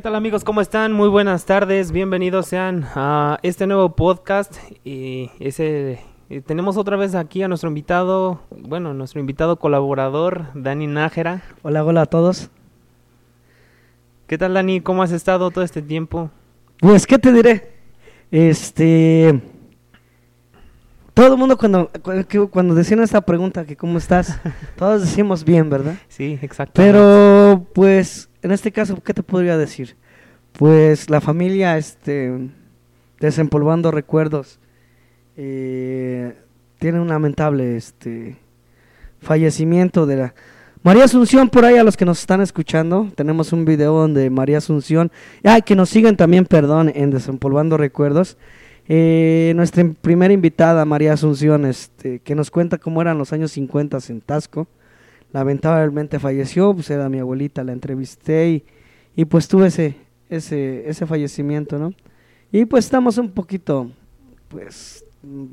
¿Qué tal amigos? ¿Cómo están? Muy buenas tardes. Bienvenidos sean a este nuevo podcast. Y ese tenemos otra vez aquí a nuestro invitado, bueno, nuestro invitado colaborador, Dani Nájera. Hola, hola a todos. ¿Qué tal Dani? ¿Cómo has estado todo este tiempo? Pues, ¿qué te diré? Este... Todo el mundo cuando, cuando decían esta pregunta, que cómo estás, todos decimos bien, ¿verdad? Sí, exacto. Pero, pues, en este caso, ¿qué te podría decir? Pues la familia, este, desempolvando recuerdos, eh, tiene un lamentable, este, fallecimiento de la María Asunción, por ahí a los que nos están escuchando, tenemos un video donde María Asunción, ay, que nos siguen también, perdón, en Desempolvando Recuerdos. Eh, nuestra primera invitada, María Asunción, este, que nos cuenta cómo eran los años 50 en Tasco lamentablemente falleció, pues era mi abuelita, la entrevisté y, pues tuve ese, ese, ese fallecimiento, ¿no? Y pues estamos un poquito, pues,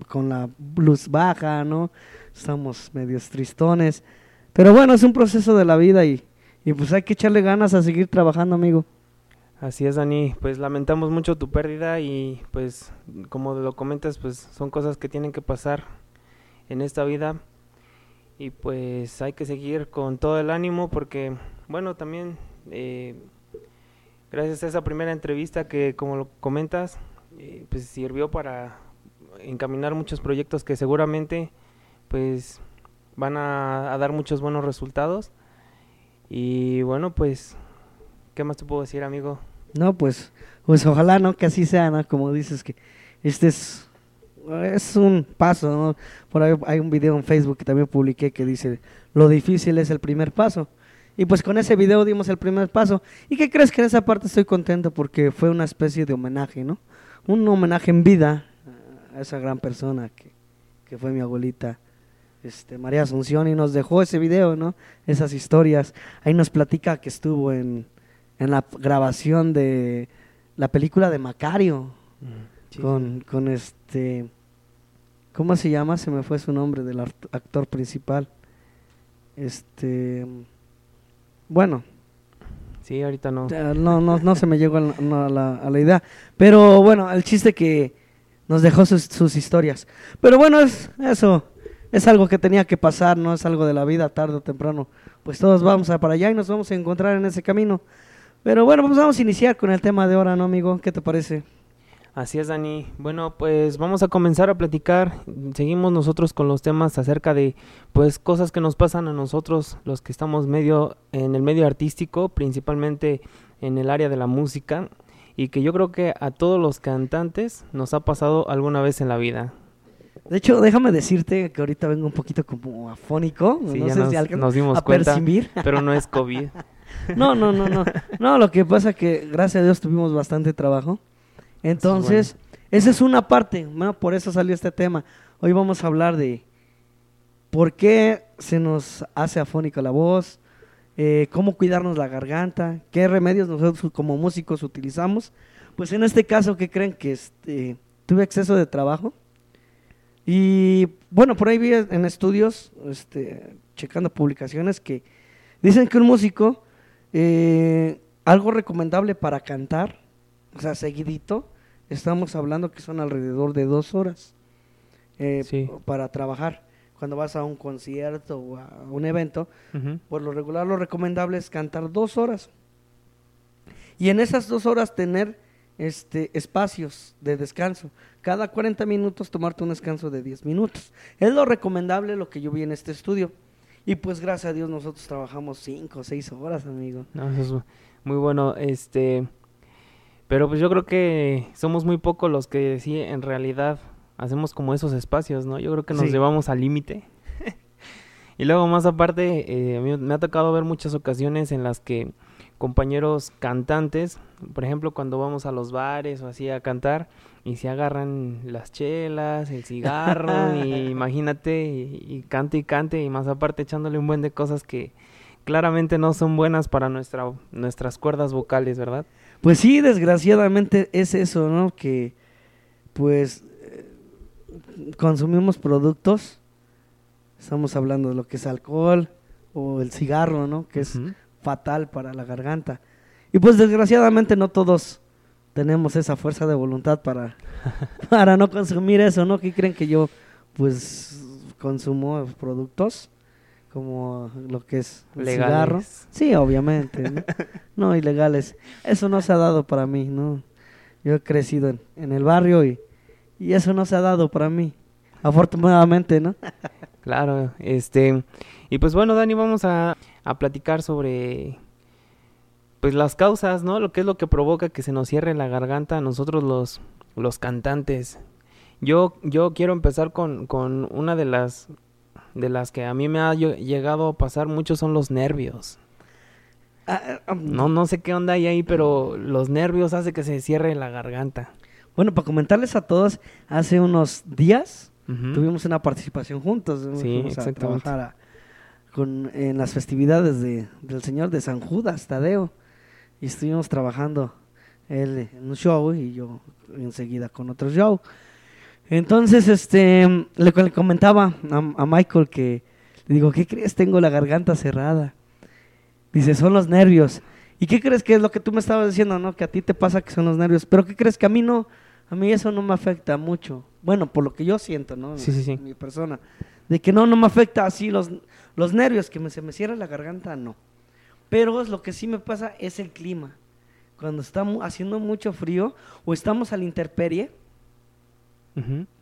con la luz baja, ¿no? Estamos medios tristones, pero bueno, es un proceso de la vida y, y pues hay que echarle ganas a seguir trabajando, amigo. Así es, Dani. Pues lamentamos mucho tu pérdida y pues como lo comentas, pues son cosas que tienen que pasar en esta vida y pues hay que seguir con todo el ánimo porque, bueno, también eh, gracias a esa primera entrevista que, como lo comentas, eh, pues sirvió para encaminar muchos proyectos que seguramente pues van a, dar muchos buenos resultados. Y bueno, pues, ¿qué más te puedo decir, amigo? No, pues, pues ojalá, ¿no? Que así sea, ¿no? Como dices que este es es un paso, ¿no? Por ahí hay un video en Facebook que también publiqué que dice, lo difícil es el primer paso. Y pues con ese video dimos el primer paso. ¿Y qué crees que en esa parte estoy contento? Porque fue una especie de homenaje, ¿no? Un homenaje en vida a esa gran persona que, que fue mi abuelita, este, María Asunción, y nos dejó ese video, ¿no? Esas historias. Ahí nos platica que estuvo en, en la grabación de la película de Macario. con, con este ¿Cómo se llama? Se me fue su nombre del actor principal. Este. Bueno. Sí, ahorita no. No, no, no se me llegó a la, idea. Pero bueno, el chiste que nos dejó sus, sus, historias. Pero bueno, es eso. Es algo que tenía que pasar, no es algo de la vida, tarde o temprano. Pues todos vamos a para allá y nos vamos a encontrar en ese camino. Pero bueno, pues vamos a iniciar con el tema de ahora, ¿no, amigo? ¿Qué te parece? Así es, Dani. Bueno, pues vamos a comenzar a platicar. Seguimos nosotros con los temas acerca de, pues, cosas que nos pasan a nosotros, los que estamos medio en el medio artístico, principalmente en el área de la música, y que yo creo que a todos los cantantes nos ha pasado alguna vez en la vida. De hecho, déjame decirte que ahorita vengo un poquito como afónico. Sí, no sé si nos dimos cuenta, percibir. pero no es COVID. No, no, no, no. No, lo que pasa que gracias a Dios tuvimos bastante trabajo. Entonces, esa es una parte, por eso salió este tema. Hoy vamos a hablar de por qué se nos hace afónica la voz, eh, cómo cuidarnos la garganta, qué remedios nosotros como músicos utilizamos. Pues en este caso, ¿qué creen? Que este, tuve exceso de trabajo. Y bueno, por ahí vi en estudios, este, checando publicaciones, que dicen que un músico, eh, algo recomendable para cantar, o sea, seguidito, estamos hablando que son alrededor de dos horas eh, para trabajar. Cuando vas a un concierto o a un evento, por lo regular lo recomendable es cantar dos horas. Y en esas dos horas tener este, espacios de descanso. Cada 40 minutos tomarte un descanso de 10 minutos. Es lo recomendable lo que yo vi en este estudio. Y pues gracias a Dios nosotros trabajamos 5 o 6 horas, amigo. eso es muy bueno. Este, pero pues yo creo que somos muy pocos los que sí en realidad hacemos como esos espacios, ¿no? Yo creo que nos llevamos al límite. y luego más aparte, eh, me ha tocado ver muchas ocasiones en las que compañeros cantantes, por ejemplo, cuando vamos a los bares o así a cantar y se agarran las chelas, el cigarro y imagínate y, y, cante y cante y más aparte echándole un buen de cosas que claramente no son buenas para nuestra, nuestras cuerdas vocales, ¿verdad? Pues sí, desgraciadamente es eso, ¿no? Que pues eh, consumimos productos, estamos hablando de lo que es alcohol o el cigarro, ¿no? Que es fatal para la garganta. Y pues desgraciadamente no todos tenemos esa fuerza de voluntad para, para no consumir eso, ¿no? ¿Qué creen que yo pues consumo productos como lo que es el Legales. cigarro? Sí, obviamente, ¿no? no, ilegales. Eso no se ha dado para mí, ¿no? Yo he crecido en, en el barrio y, y eso no se ha dado para mí. Afortunadamente, ¿no? Claro, este, y pues bueno, Dani, vamos a, a platicar sobre, pues las causas, ¿no? Lo que es lo que provoca que se nos cierre la garganta a nosotros los, los cantantes. Yo, yo quiero empezar con, con una de las, de las que a mí me ha lle- llegado a pasar mucho son los nervios. Ah, ah, No, no sé qué onda hay ahí, pero los nervios hace que se cierre la garganta. Bueno, para comentarles a todos, hace unos días tuvimos una participación juntos. Sí, trabajar a- con, en las festividades de, del Señor de San Judas, Tadeo. Y estuvimos trabajando él en un show y yo enseguida con otro show. Entonces, este, le, le comentaba a, a Michael que, le digo, ¿qué crees? Tengo la garganta cerrada. Dice, son los nervios. ¿Y qué crees que es lo que tú me estabas diciendo, no? Que a ti te pasa que son los nervios. Pero ¿qué crees que a mí no? A mí eso no me afecta mucho. Bueno, por lo que yo siento, ¿no? Sí, sí, sí. Mi persona. De que no, no me afecta así los, los nervios, que me, se me cierra la garganta, no. Pero es lo que sí me pasa es el clima. Cuando está haciendo mucho frío o estamos a la intemperie,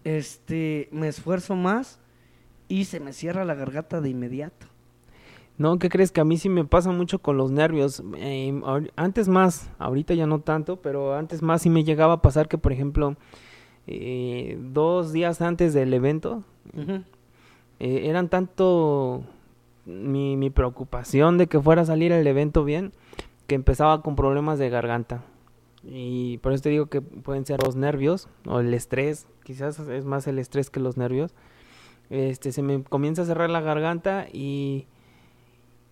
este, me esfuerzo más y se me cierra la garganta de inmediato. No, ¿qué crees? Que a mí sí me pasa mucho con los nervios. Eh, ahor- antes más, ahorita ya no tanto, pero antes más sí me llegaba a pasar que, por ejemplo, eh, dos días antes del evento. Eh, eran tanto mi, mi preocupación de que fuera a salir el evento bien, que empezaba con problemas de garganta. Y por eso te digo que pueden ser los nervios o el estrés, quizás es más el estrés que los nervios. Este, se me comienza a cerrar la garganta y,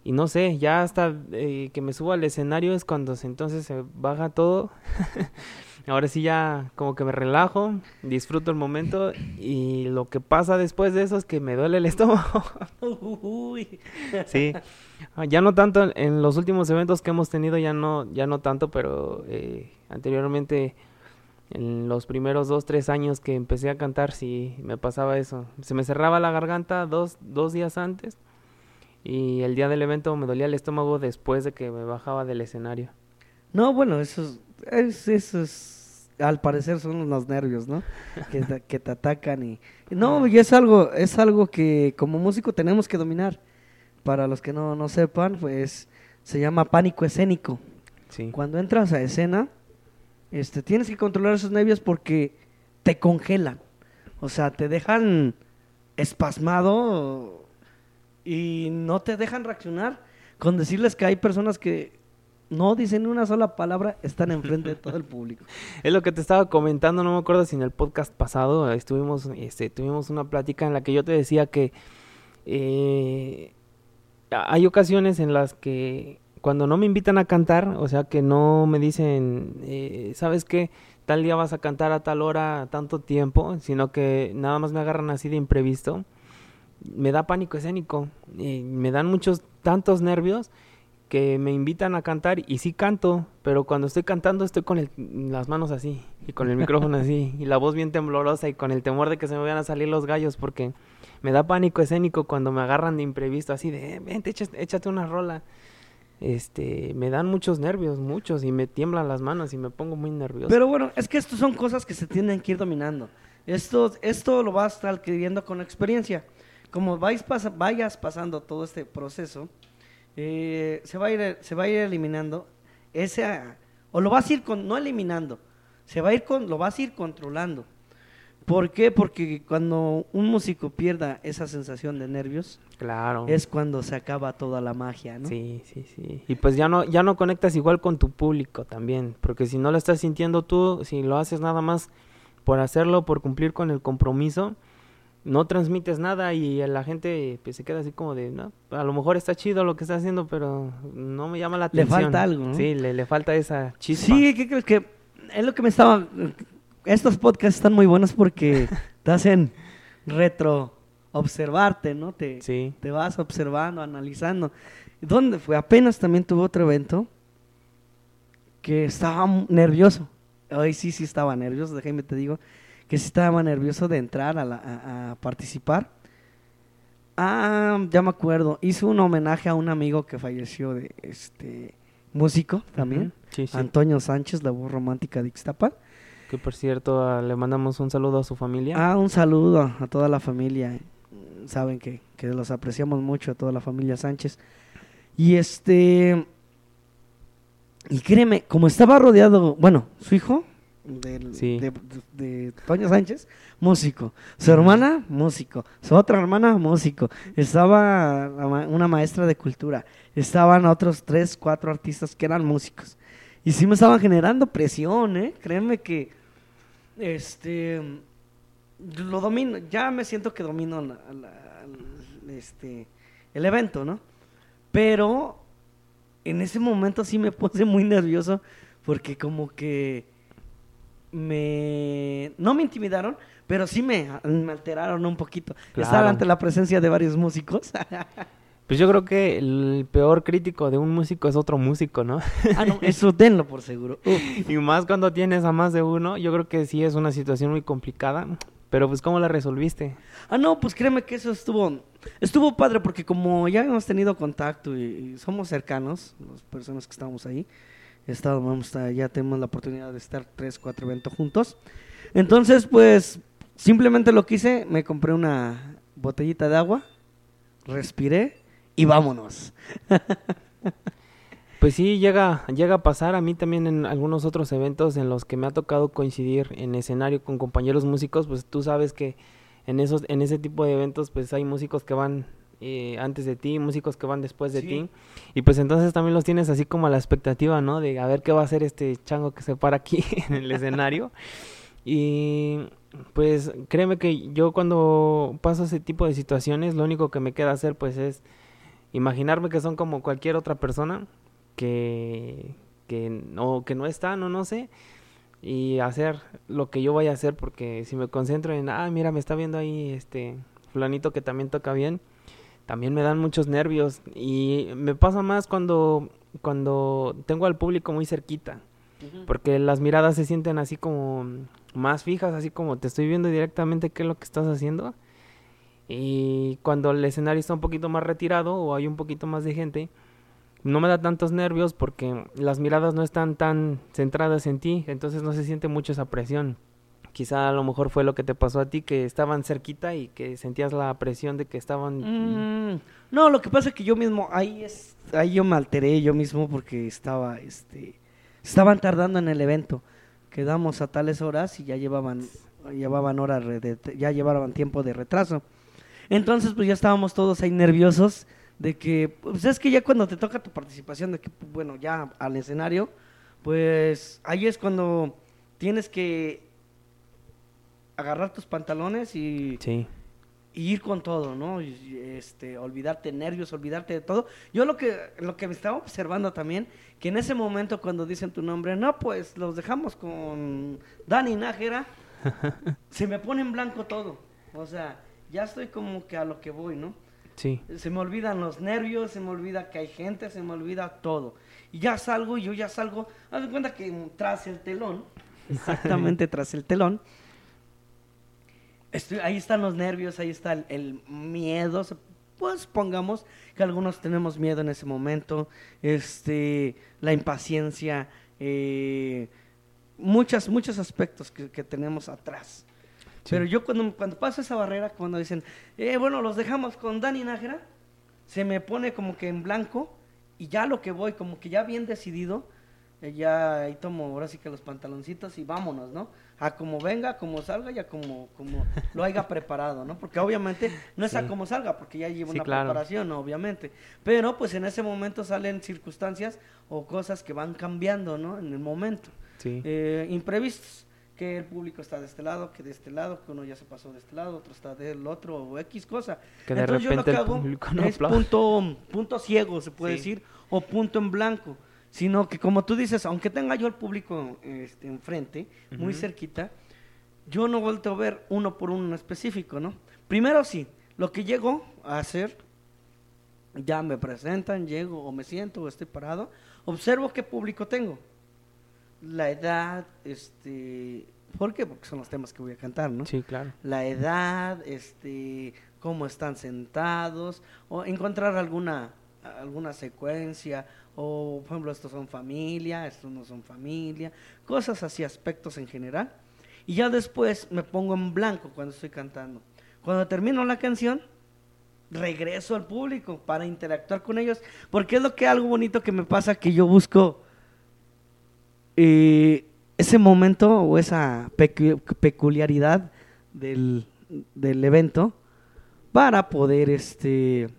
y no sé, ya hasta eh, que me subo al escenario es cuando entonces se baja todo. Ahora sí ya como que me relajo, disfruto el momento y lo que pasa después de eso es que me duele el estómago. Uy. Sí, ya no tanto en- en los últimos eventos que hemos tenido, ya no, ya no tanto, pero eh, anteriormente, en los primeros dos, tres años que empecé a cantar, sí me pasaba eso. Se me cerraba la garganta dos, dos días antes y el día del evento me dolía el estómago después de que me bajaba del escenario. No, bueno, eso es, es- eso es- al parecer son los nervios, ¿no? Que, te- que te atacan y no, y es algo, es algo que como músico tenemos que dominar. Para los que no, no sepan, pues se llama pánico escénico. Sí. Cuando entras a escena, este, tienes que controlar esos nervios porque te congelan. O sea, te dejan espasmado y no te dejan reaccionar. Con decirles que hay personas que no dicen una sola palabra, están enfrente de todo el público. Es lo que te estaba comentando, no me acuerdo si en el podcast pasado estuvimos, este, tuvimos una plática en la que yo te decía que eh, hay ocasiones en las que cuando no me invitan a cantar, o sea que no me dicen, eh, ¿sabes qué? Tal día vas a cantar a tal hora, tanto tiempo, sino que nada más me agarran así de imprevisto, me da pánico escénico, y me dan muchos, tantos nervios que me invitan a cantar y sí canto, pero cuando estoy cantando estoy con el- las manos así y con el micrófono así y la voz bien temblorosa y con el temor de que se me vayan a salir los gallos porque me da pánico escénico cuando me agarran de imprevisto así de, "Eh, vente, échate, échate una rola. Este, me dan muchos nervios, muchos y me tiemblan las manos y me pongo muy nervioso. Pero bueno, es que esto son cosas que se tienen que ir dominando. Esto, esto lo vas adquiriendo con experiencia. Como vais pasa- vayas pasando todo este proceso, eh, se, va a ir, se va a ir eliminando ese, ah, o lo vas a ir con, no eliminando, se va a ir con, lo vas a ir controlando. ¿Por qué? Porque cuando un músico pierda esa sensación de nervios, claro. es cuando se acaba toda la magia, ¿no? Sí, sí, sí. Y pues ya no, ya no conectas igual con tu público también, porque si no lo estás sintiendo tú, si lo haces nada más por hacerlo, por cumplir con el compromiso, no transmites nada y la gente pues, se queda así como de, no, a lo mejor está chido lo que está haciendo, pero no me llama la Le atención. falta algo, ¿no? Sí, le, le falta esa chispa. Sí, ¿qué crees que? Es lo que me estaba... Estos podcasts están muy buenos porque te hacen retro observarte, ¿no? Te, Sí. te vas observando, analizando. ¿Dónde fue? Apenas también tuve otro evento que estaba nervioso. Hoy sí, sí estaba nervioso, déjame te digo, que sí estaba nervioso de entrar a, participar. Ah, ya me acuerdo, hizo un homenaje a un amigo que falleció de este músico también, Antonio Sánchez, la voz romántica de Ixtapa. Que por cierto, le mandamos un saludo a su familia. Ah, un saludo a toda la familia. Saben que, que los apreciamos mucho, a toda la familia Sánchez. Y este, y créeme, como estaba rodeado, bueno, su hijo, de, Toño Sánchez, músico. Su hermana, músico. Su otra hermana, músico. Estaba una maestra de cultura. Estaban otros tres, cuatro artistas que eran músicos. Y sí me estaban generando presión, ¿eh? Créeme que, este, lo domino, ya me siento que domino este, el evento, ¿no? Pero en ese momento sí me puse muy nervioso porque como que me... no me intimidaron, pero sí me, alteraron un poquito. Estar ante la presencia de varios músicos. Pues yo creo que el peor crítico de un músico es otro músico, ¿no? Ah, no, eso denlo por seguro. Y más cuando tienes a más de uno, yo creo que sí es una situación muy complicada. Pero pues, ¿cómo la resolviste? Ah, no, pues créeme que eso estuvo, estuvo padre porque como ya hemos tenido contacto y, somos cercanos, las personas que estamos ahí, estamos, ya tenemos la oportunidad de estar tres, cuatro eventos juntos. Entonces, pues, simplemente lo que hice, me compré una botellita de agua, respiré y vámonos. Pues sí, llega, llega a pasar a mí también en algunos otros eventos en los que me ha tocado coincidir en escenario con compañeros músicos, pues tú sabes que en esos, en ese tipo de eventos pues hay músicos que van eh, antes de ti, músicos que van después de ti, y pues entonces también los tienes así como a la expectativa, ¿no? De a ver qué va a hacer este chango que se para aquí en el escenario. Y pues créeme que yo cuando paso ese tipo de situaciones, lo único que me queda hacer pues es imaginarme que son como cualquier otra persona, que, que, no, que no están o no sé, y hacer lo que yo vaya a hacer, porque si me concentro en, ah, mira, me está viendo ahí este fulanito que también toca bien, también me dan muchos nervios y me pasa más cuando, cuando tengo al público muy cerquita, porque las miradas se sienten así como más fijas, así como te estoy viendo directamente qué es lo que estás haciendo. Y cuando el escenario está un poquito más retirado o hay un poquito más de gente, no me da tantos nervios porque las miradas no están tan centradas en ti, entonces no se siente mucho esa presión. Quizá a lo mejor fue lo que te pasó a ti, que estaban cerquita y que sentías la presión de que estaban... Mm, no, lo que pasa es que yo mismo, ahí, es, ahí yo me alteré yo mismo porque estaba, este, estaban tardando en el evento. Quedamos a tales horas y ya llevaban, llevaban horas, ya llevaban tiempo de retraso. Entonces pues ya estábamos todos ahí nerviosos de que, pues es que ya cuando te toca tu participación, de que, bueno, ya al escenario, pues ahí es cuando tienes que agarrar tus pantalones y, ir con todo, ¿no? Y, este, olvidarte nervios, olvidarte de todo. Yo lo que, lo que me estaba observando también, que en ese momento cuando dicen tu nombre, no, pues los dejamos con Dani Nájera, se me pone en blanco todo. O sea, ya estoy como que a lo que voy, ¿no? Se me olvidan los nervios, se me olvida que hay gente, se me olvida todo. Y ya salgo, y yo ya salgo, haz de cuenta que tras el telón, exactamente tras el telón, estoy, ahí están los nervios, ahí está el, miedo, pues pongamos que algunos tenemos miedo en ese momento, este, la impaciencia, eh, muchas, muchos aspectos que, que tenemos atrás. Pero yo cuando, cuando paso esa barrera, cuando dicen, eh, bueno, los dejamos con Dani Nájera, se me pone como que en blanco y ya lo que voy, como que ya bien decidido, eh, ya ahí tomo ahora sí que los pantaloncitos y vámonos, ¿no? A como venga, como salga, ya como, como lo haya preparado, ¿no? Porque obviamente no es a como salga, porque ya lleva una preparación, obviamente. Pero pues en ese momento salen circunstancias o cosas que van cambiando, ¿no? En el momento. Sí. Eh, imprevistos que el público está de este lado, que de este lado, que uno ya se pasó de este lado, otro está del otro, o X cosa. Que de Entonces repente yo lo que hago no es punto, punto ciego, se puede decir, o punto en blanco. Sino que como tú dices, aunque tenga yo el público este, enfrente, muy cerquita, yo no vuelto a ver uno por uno específico, ¿no? Primero sí, lo que llego a hacer, ya me presentan, llego o me siento o estoy parado, observo qué público tengo la edad, este, ¿por qué? Porque son los temas que voy a cantar, ¿no? Sí, claro. La edad, este, cómo están sentados, o encontrar alguna, alguna secuencia, o por ejemplo, estos son familia, estos no son familia, cosas así, aspectos en general. Y ya después me pongo en blanco cuando estoy cantando. Cuando termino la canción, regreso al público para interactuar con ellos, porque es lo que algo bonito que me pasa que yo busco eh, ese momento o esa peculiaridad del, del, evento para poder este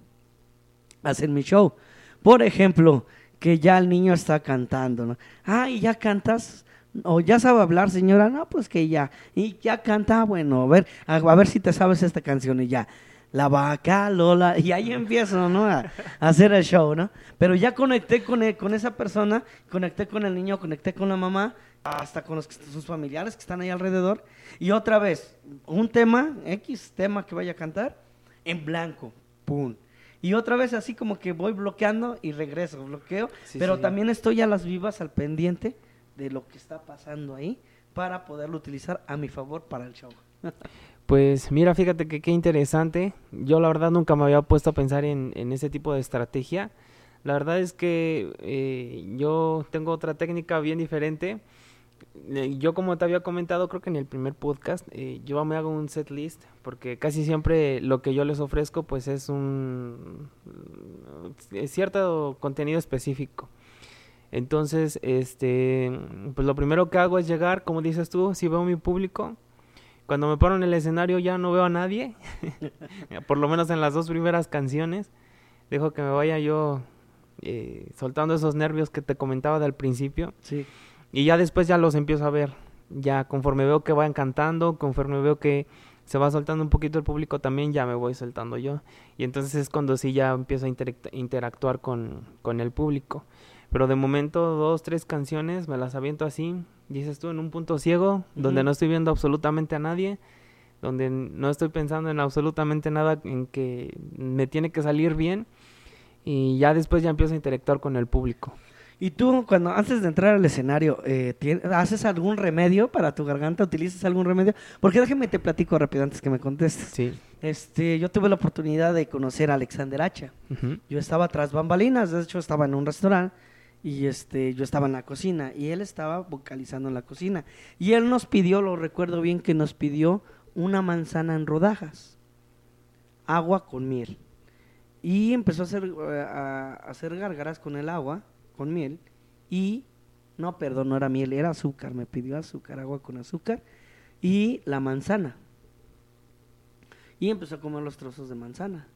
hacer mi show. Por ejemplo, que ya el niño está cantando, ¿no? Ah, y ya cantas, o ya sabe hablar, señora, no, pues que ya, y ya canta, bueno, a ver, a, ver si te sabes esta canción y ya. La vaca Lola, y ahí empiezo, ¿no? A, hacer el show, ¿no? Pero ya conecté con, con esa persona, conecté con el niño, conecté con la mamá, hasta con los, sus familiares que están ahí alrededor. Y otra vez, un tema, X tema que vaya a cantar, en blanco, pum. Y otra vez así como que voy bloqueando y regreso, bloqueo, pero también estoy a las vivas al pendiente de lo que está pasando ahí para poderlo utilizar a mi favor para el show. Pues mira, fíjate que qué interesante. Yo la verdad nunca me había puesto a pensar en, en ese tipo de estrategia. La verdad es que eh, yo tengo otra técnica bien diferente. Eh, yo como te había comentado, creo que en el primer podcast, eh, yo me hago un set list porque casi siempre lo que yo les ofrezco pues es un cierto contenido específico. Entonces, este, pues lo primero que hago es llegar, como dices tú, si veo mi público, cuando me paro en el escenario ya no veo a nadie, por lo menos en las dos primeras canciones, dejo que me vaya yo eh, soltando esos nervios que te comentaba del principio. Sí. Y ya después ya los empiezo a ver, ya conforme veo que van cantando, conforme veo que se va soltando un poquito el público también, ya me voy soltando yo. Y entonces es cuando sí ya empiezo a interactuar con, con el público. Pero de momento, dos, tres canciones me las aviento así, dices tú, en un punto ciego, donde no estoy viendo absolutamente a nadie, donde no estoy pensando en absolutamente nada en que me tiene que salir bien. Y ya después ya empiezo a interactuar con el público. ¿Y tú, cuando antes de entrar al escenario, eh, haces algún remedio para tu garganta? ¿Utilizas algún remedio? Porque déjame te platico rápido antes que me contestes. Sí. Este, yo tuve la oportunidad de conocer a Alexander Hacha. Yo estaba tras bambalinas, de hecho estaba en un restaurante y este yo estaba en la cocina y él estaba vocalizando en la cocina y él nos pidió, lo recuerdo bien que nos pidió una manzana en rodajas, agua con miel y empezó a hacer eh, a, hacer gargaras con el agua con miel y no, perdón, no era miel, era azúcar, me pidió azúcar, agua con azúcar y la manzana. Y empezó a comer los trozos de manzana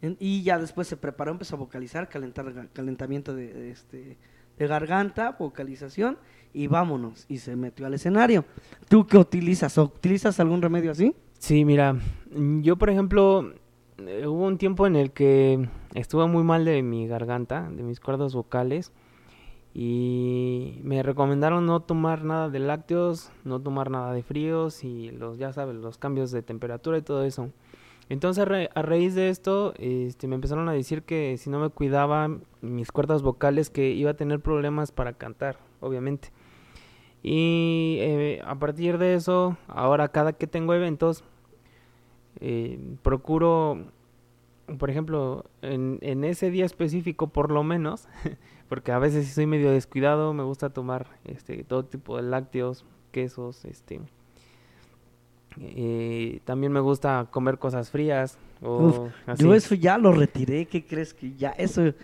y ya después se preparó, empezó a vocalizar, calentar, calentamiento de, este, de garganta, vocalización y vámonos. Y se metió al escenario. ¿Tú qué utilizas? ¿Utilizas algún remedio así? Sí, mira, yo por ejemplo, eh, hubo un tiempo en el que estuve muy mal de mi garganta, de mis cuerdas vocales. Y me recomendaron no tomar nada de lácteos, no tomar nada de fríos y los, ya sabes, los cambios de temperatura y todo eso. Entonces a, raíz de esto este, me empezaron a decir que si no me cuidaba mis cuerdas vocales que iba a tener problemas para cantar, obviamente. Y eh, a partir de eso, ahora cada que tengo eventos, eh, procuro, por ejemplo, en, en, ese día específico por lo menos, porque a veces soy medio descuidado, me gusta tomar este, todo tipo de lácteos, quesos, este, eh, también me gusta comer cosas frías. O yo eso ya lo retiré, ¿qué crees que ya? Eso,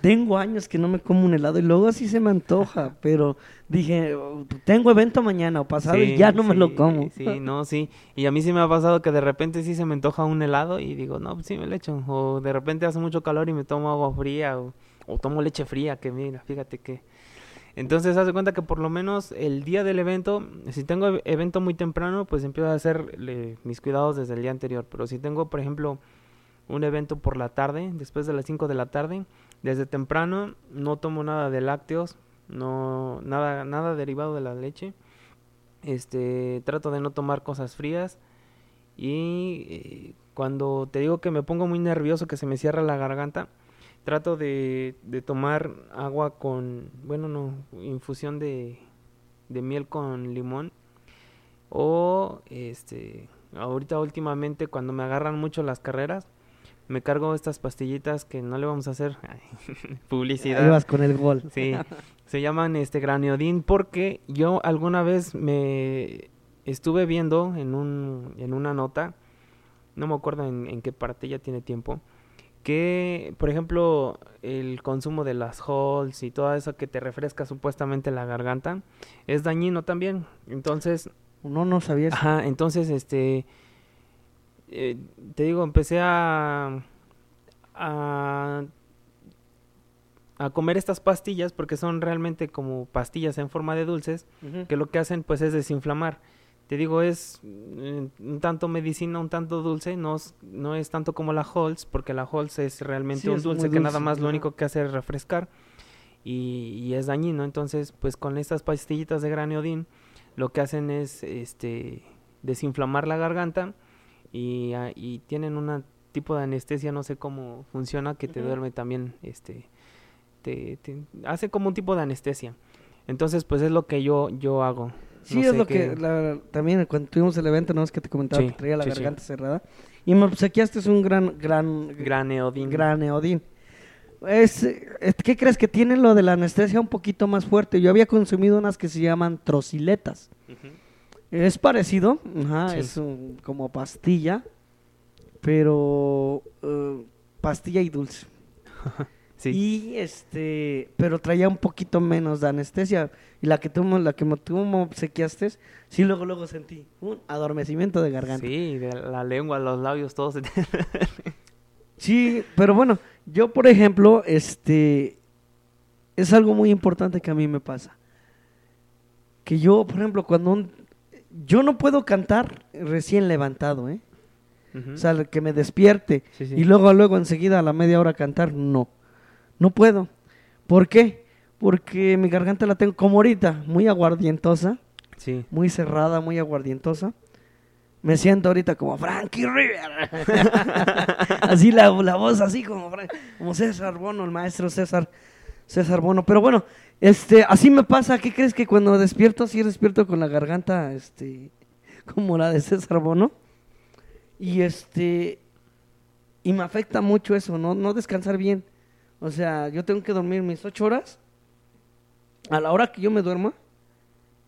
tengo años que no me como un helado y luego así se me antoja, pero dije, tengo evento mañana o pasado y ya no me lo como. Sí, no, sí. Y a mí sí me ha pasado que de repente sí se me antoja un helado y digo, no, pues sí me lo echo. O de repente hace mucho calor y me tomo agua fría o, o tomo leche fría, que mira, fíjate que entonces, haz de cuenta que por lo menos el día del evento, si tengo e-, evento muy temprano, pues empiezo a hacer mis cuidados desde el día anterior. Pero si tengo, por ejemplo, un evento por la tarde, después de las 5 de la tarde, desde temprano no tomo nada de lácteos, no nada nada derivado de la leche. Este, trato de no tomar cosas frías y eh, cuando te digo que me pongo muy nervioso, que se me cierra la garganta, trato de, de tomar agua con, bueno, no, infusión de, de miel con limón. O este, ahorita últimamente cuando me agarran mucho las carreras, me cargo estas pastillitas que no le vamos a hacer publicidad. Ahí vas con el gol. Sí, se llaman este graneodin porque yo alguna vez me estuve viendo en, un, en una nota, no me acuerdo en, en qué parte, ya tiene tiempo, que, por ejemplo, el consumo de las halls y todo eso que te refresca supuestamente la garganta es dañino también. Entonces, no, no sabía eso. Ajá, entonces, este, eh, te digo, empecé a, a, a comer estas pastillas porque son realmente como pastillas en forma de dulces que lo que hacen pues es desinflamar. Te digo, es mm, un tanto medicina, un tanto dulce, no, no es tanto como la Halls, porque la Halls es realmente un dulce, que nada más lo único que hace es refrescar y, y, es dañino. Entonces, pues con estas pastillitas de graneodin, lo que hacen es este desinflamar la garganta y, ah, y tienen un tipo de anestesia, no sé cómo funciona, que te duerme también, este, te, te, hace como un tipo de anestesia. Entonces, pues es lo que yo, yo hago. Sí, es lo que también cuando tuvimos el evento, no es que te comentaba que traía la garganta cerrada. Y me obsequiaste es un gran, gran... Graneodín. Graneodín. Es, ¿Qué crees que tiene lo de la anestesia un poquito más fuerte? Yo había consumido unas que se llaman trociletas. Es parecido, ajá, es como pastilla, pero uh, pastilla y dulce. Y este, pero traía un poquito menos de anestesia. Y la que tú, la que tú me obsequiaste, sí, luego, luego sentí un adormecimiento de garganta. Sí, de la lengua, los labios, todos. sí, pero bueno, yo, por ejemplo, este, es algo muy importante que a mí me pasa. Que yo, por ejemplo, cuando yo no puedo cantar recién levantado, ¿eh? O sea, que me despierte y luego, luego enseguida a la media hora cantar, no. No puedo. ¿Por qué? Porque mi garganta la tengo como ahorita, muy aguardientosa. Sí. Muy cerrada, muy aguardientosa. Me siento ahorita como Frankie River. así la, la, voz, así como, como César Bono, el maestro César, César Bono. Pero bueno, este, así me pasa. ¿Qué crees que cuando despierto, así despierto con la garganta, este, como la de César Bono? Y este, y me afecta mucho eso, no, no descansar bien. O sea, yo tengo que dormir mis ocho horas. A la hora que yo me duermo,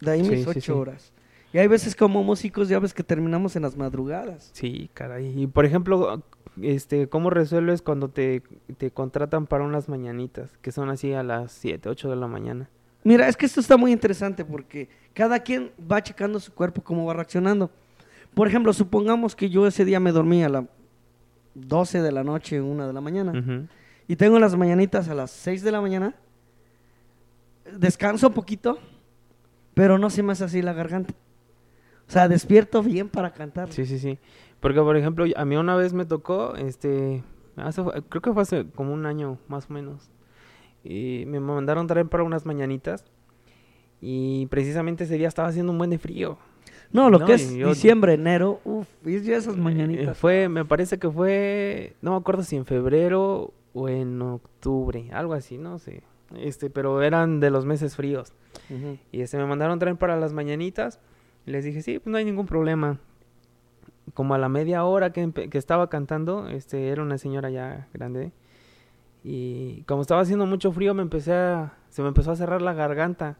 de ahí mis ocho horas. Y hay veces como músicos, ya ves que terminamos en las madrugadas. Sí, caray. Y por ejemplo, este, ¿cómo resuelves cuando te, te contratan para unas mañanitas? Que son así a las siete, ocho de la mañana. Mira, es que esto está muy interesante porque cada quien va checando su cuerpo, cómo va reaccionando. Por ejemplo, supongamos que yo ese día me dormí a las 12 de la noche, una de la mañana y tengo las mañanitas a las 6 de la mañana, descanso un poquito, pero no se me hace así la garganta. O sea, despierto bien para cantar. Sí, sí, sí. Porque, por ejemplo, a mí una vez me tocó, este, creo que fue hace como un año más o menos, y me mandaron traer para unas mañanitas, y precisamente ese día estaba haciendo un buen de frío. No, lo que es diciembre, enero, uff, y esas mañanitas. Eh, fue, me parece que fue, no me acuerdo si en febrero o en octubre, algo así, no sé. Este, pero eran de los meses fríos. Y este me mandaron traer para las mañanitas. Y les dije, sí, pues no hay ningún problema. Como a la media hora que, que estaba cantando, este, era una señora ya grande. Y como estaba haciendo mucho frío, me empecé a, se me empezó a cerrar la garganta.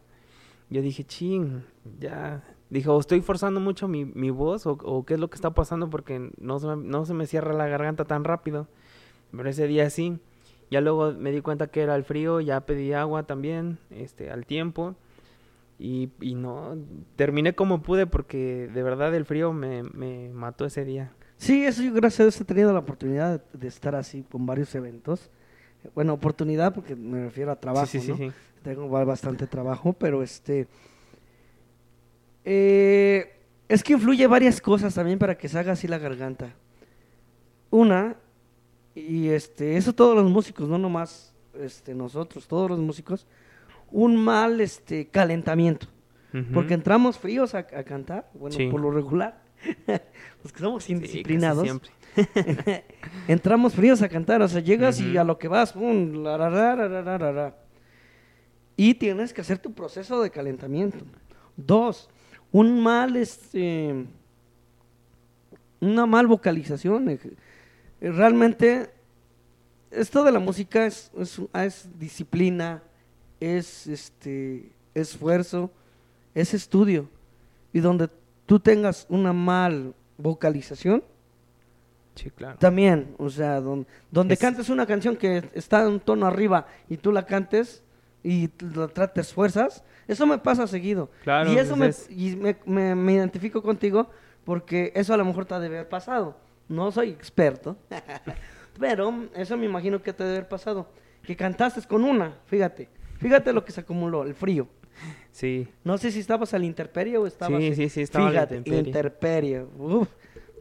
Yo dije, ching, ya. Dijo, estoy forzando mucho mi, mi voz o, o, qué es lo que está pasando porque no se, no se me cierra la garganta tan rápido. Pero ese día sí. Ya luego me di cuenta que era el frío, ya pedí agua también, este, al tiempo. Y, y no, terminé como pude porque de verdad el frío me, me mató ese día. Sí, eso yo gracias a Dios he tenido la oportunidad de estar así con varios eventos. Bueno, oportunidad porque me refiero a trabajo, sí, sí, sí, Tengo bastante trabajo, pero este... Eh, es que influye varias cosas también para que se haga así la garganta. Una y este, eso todos los músicos, no nomás este, nosotros, todos los músicos, un mal este, calentamiento. Porque entramos fríos a, cantar, bueno, por lo regular, los que somos indisciplinados. entramos fríos a cantar, o sea, llegas y a lo que vas, pum, y tienes que hacer tu proceso de calentamiento. Dos, un mal, este, una mal vocalización. Eh, Realmente, esto de la música es, es, es disciplina, es este esfuerzo, es estudio. Y donde tú tengas una mal vocalización, Sí, claro. también, o sea, don- donde Es- cantes una canción que está en un tono arriba y tú la cantes y la trates fuerzas, eso me pasa seguido. Claro, y eso me, es- y me, me- me identifico contigo porque eso a lo mejor te ha de haber pasado. No soy experto, pero eso me imagino que te ha de haber pasado. Que cantaste con una, fíjate, fíjate lo que se acumuló, el frío. Sí. No sé si estabas al intemperie o estabas... Sí, sí, sí, estaba Fíjate, intemperie. Uf,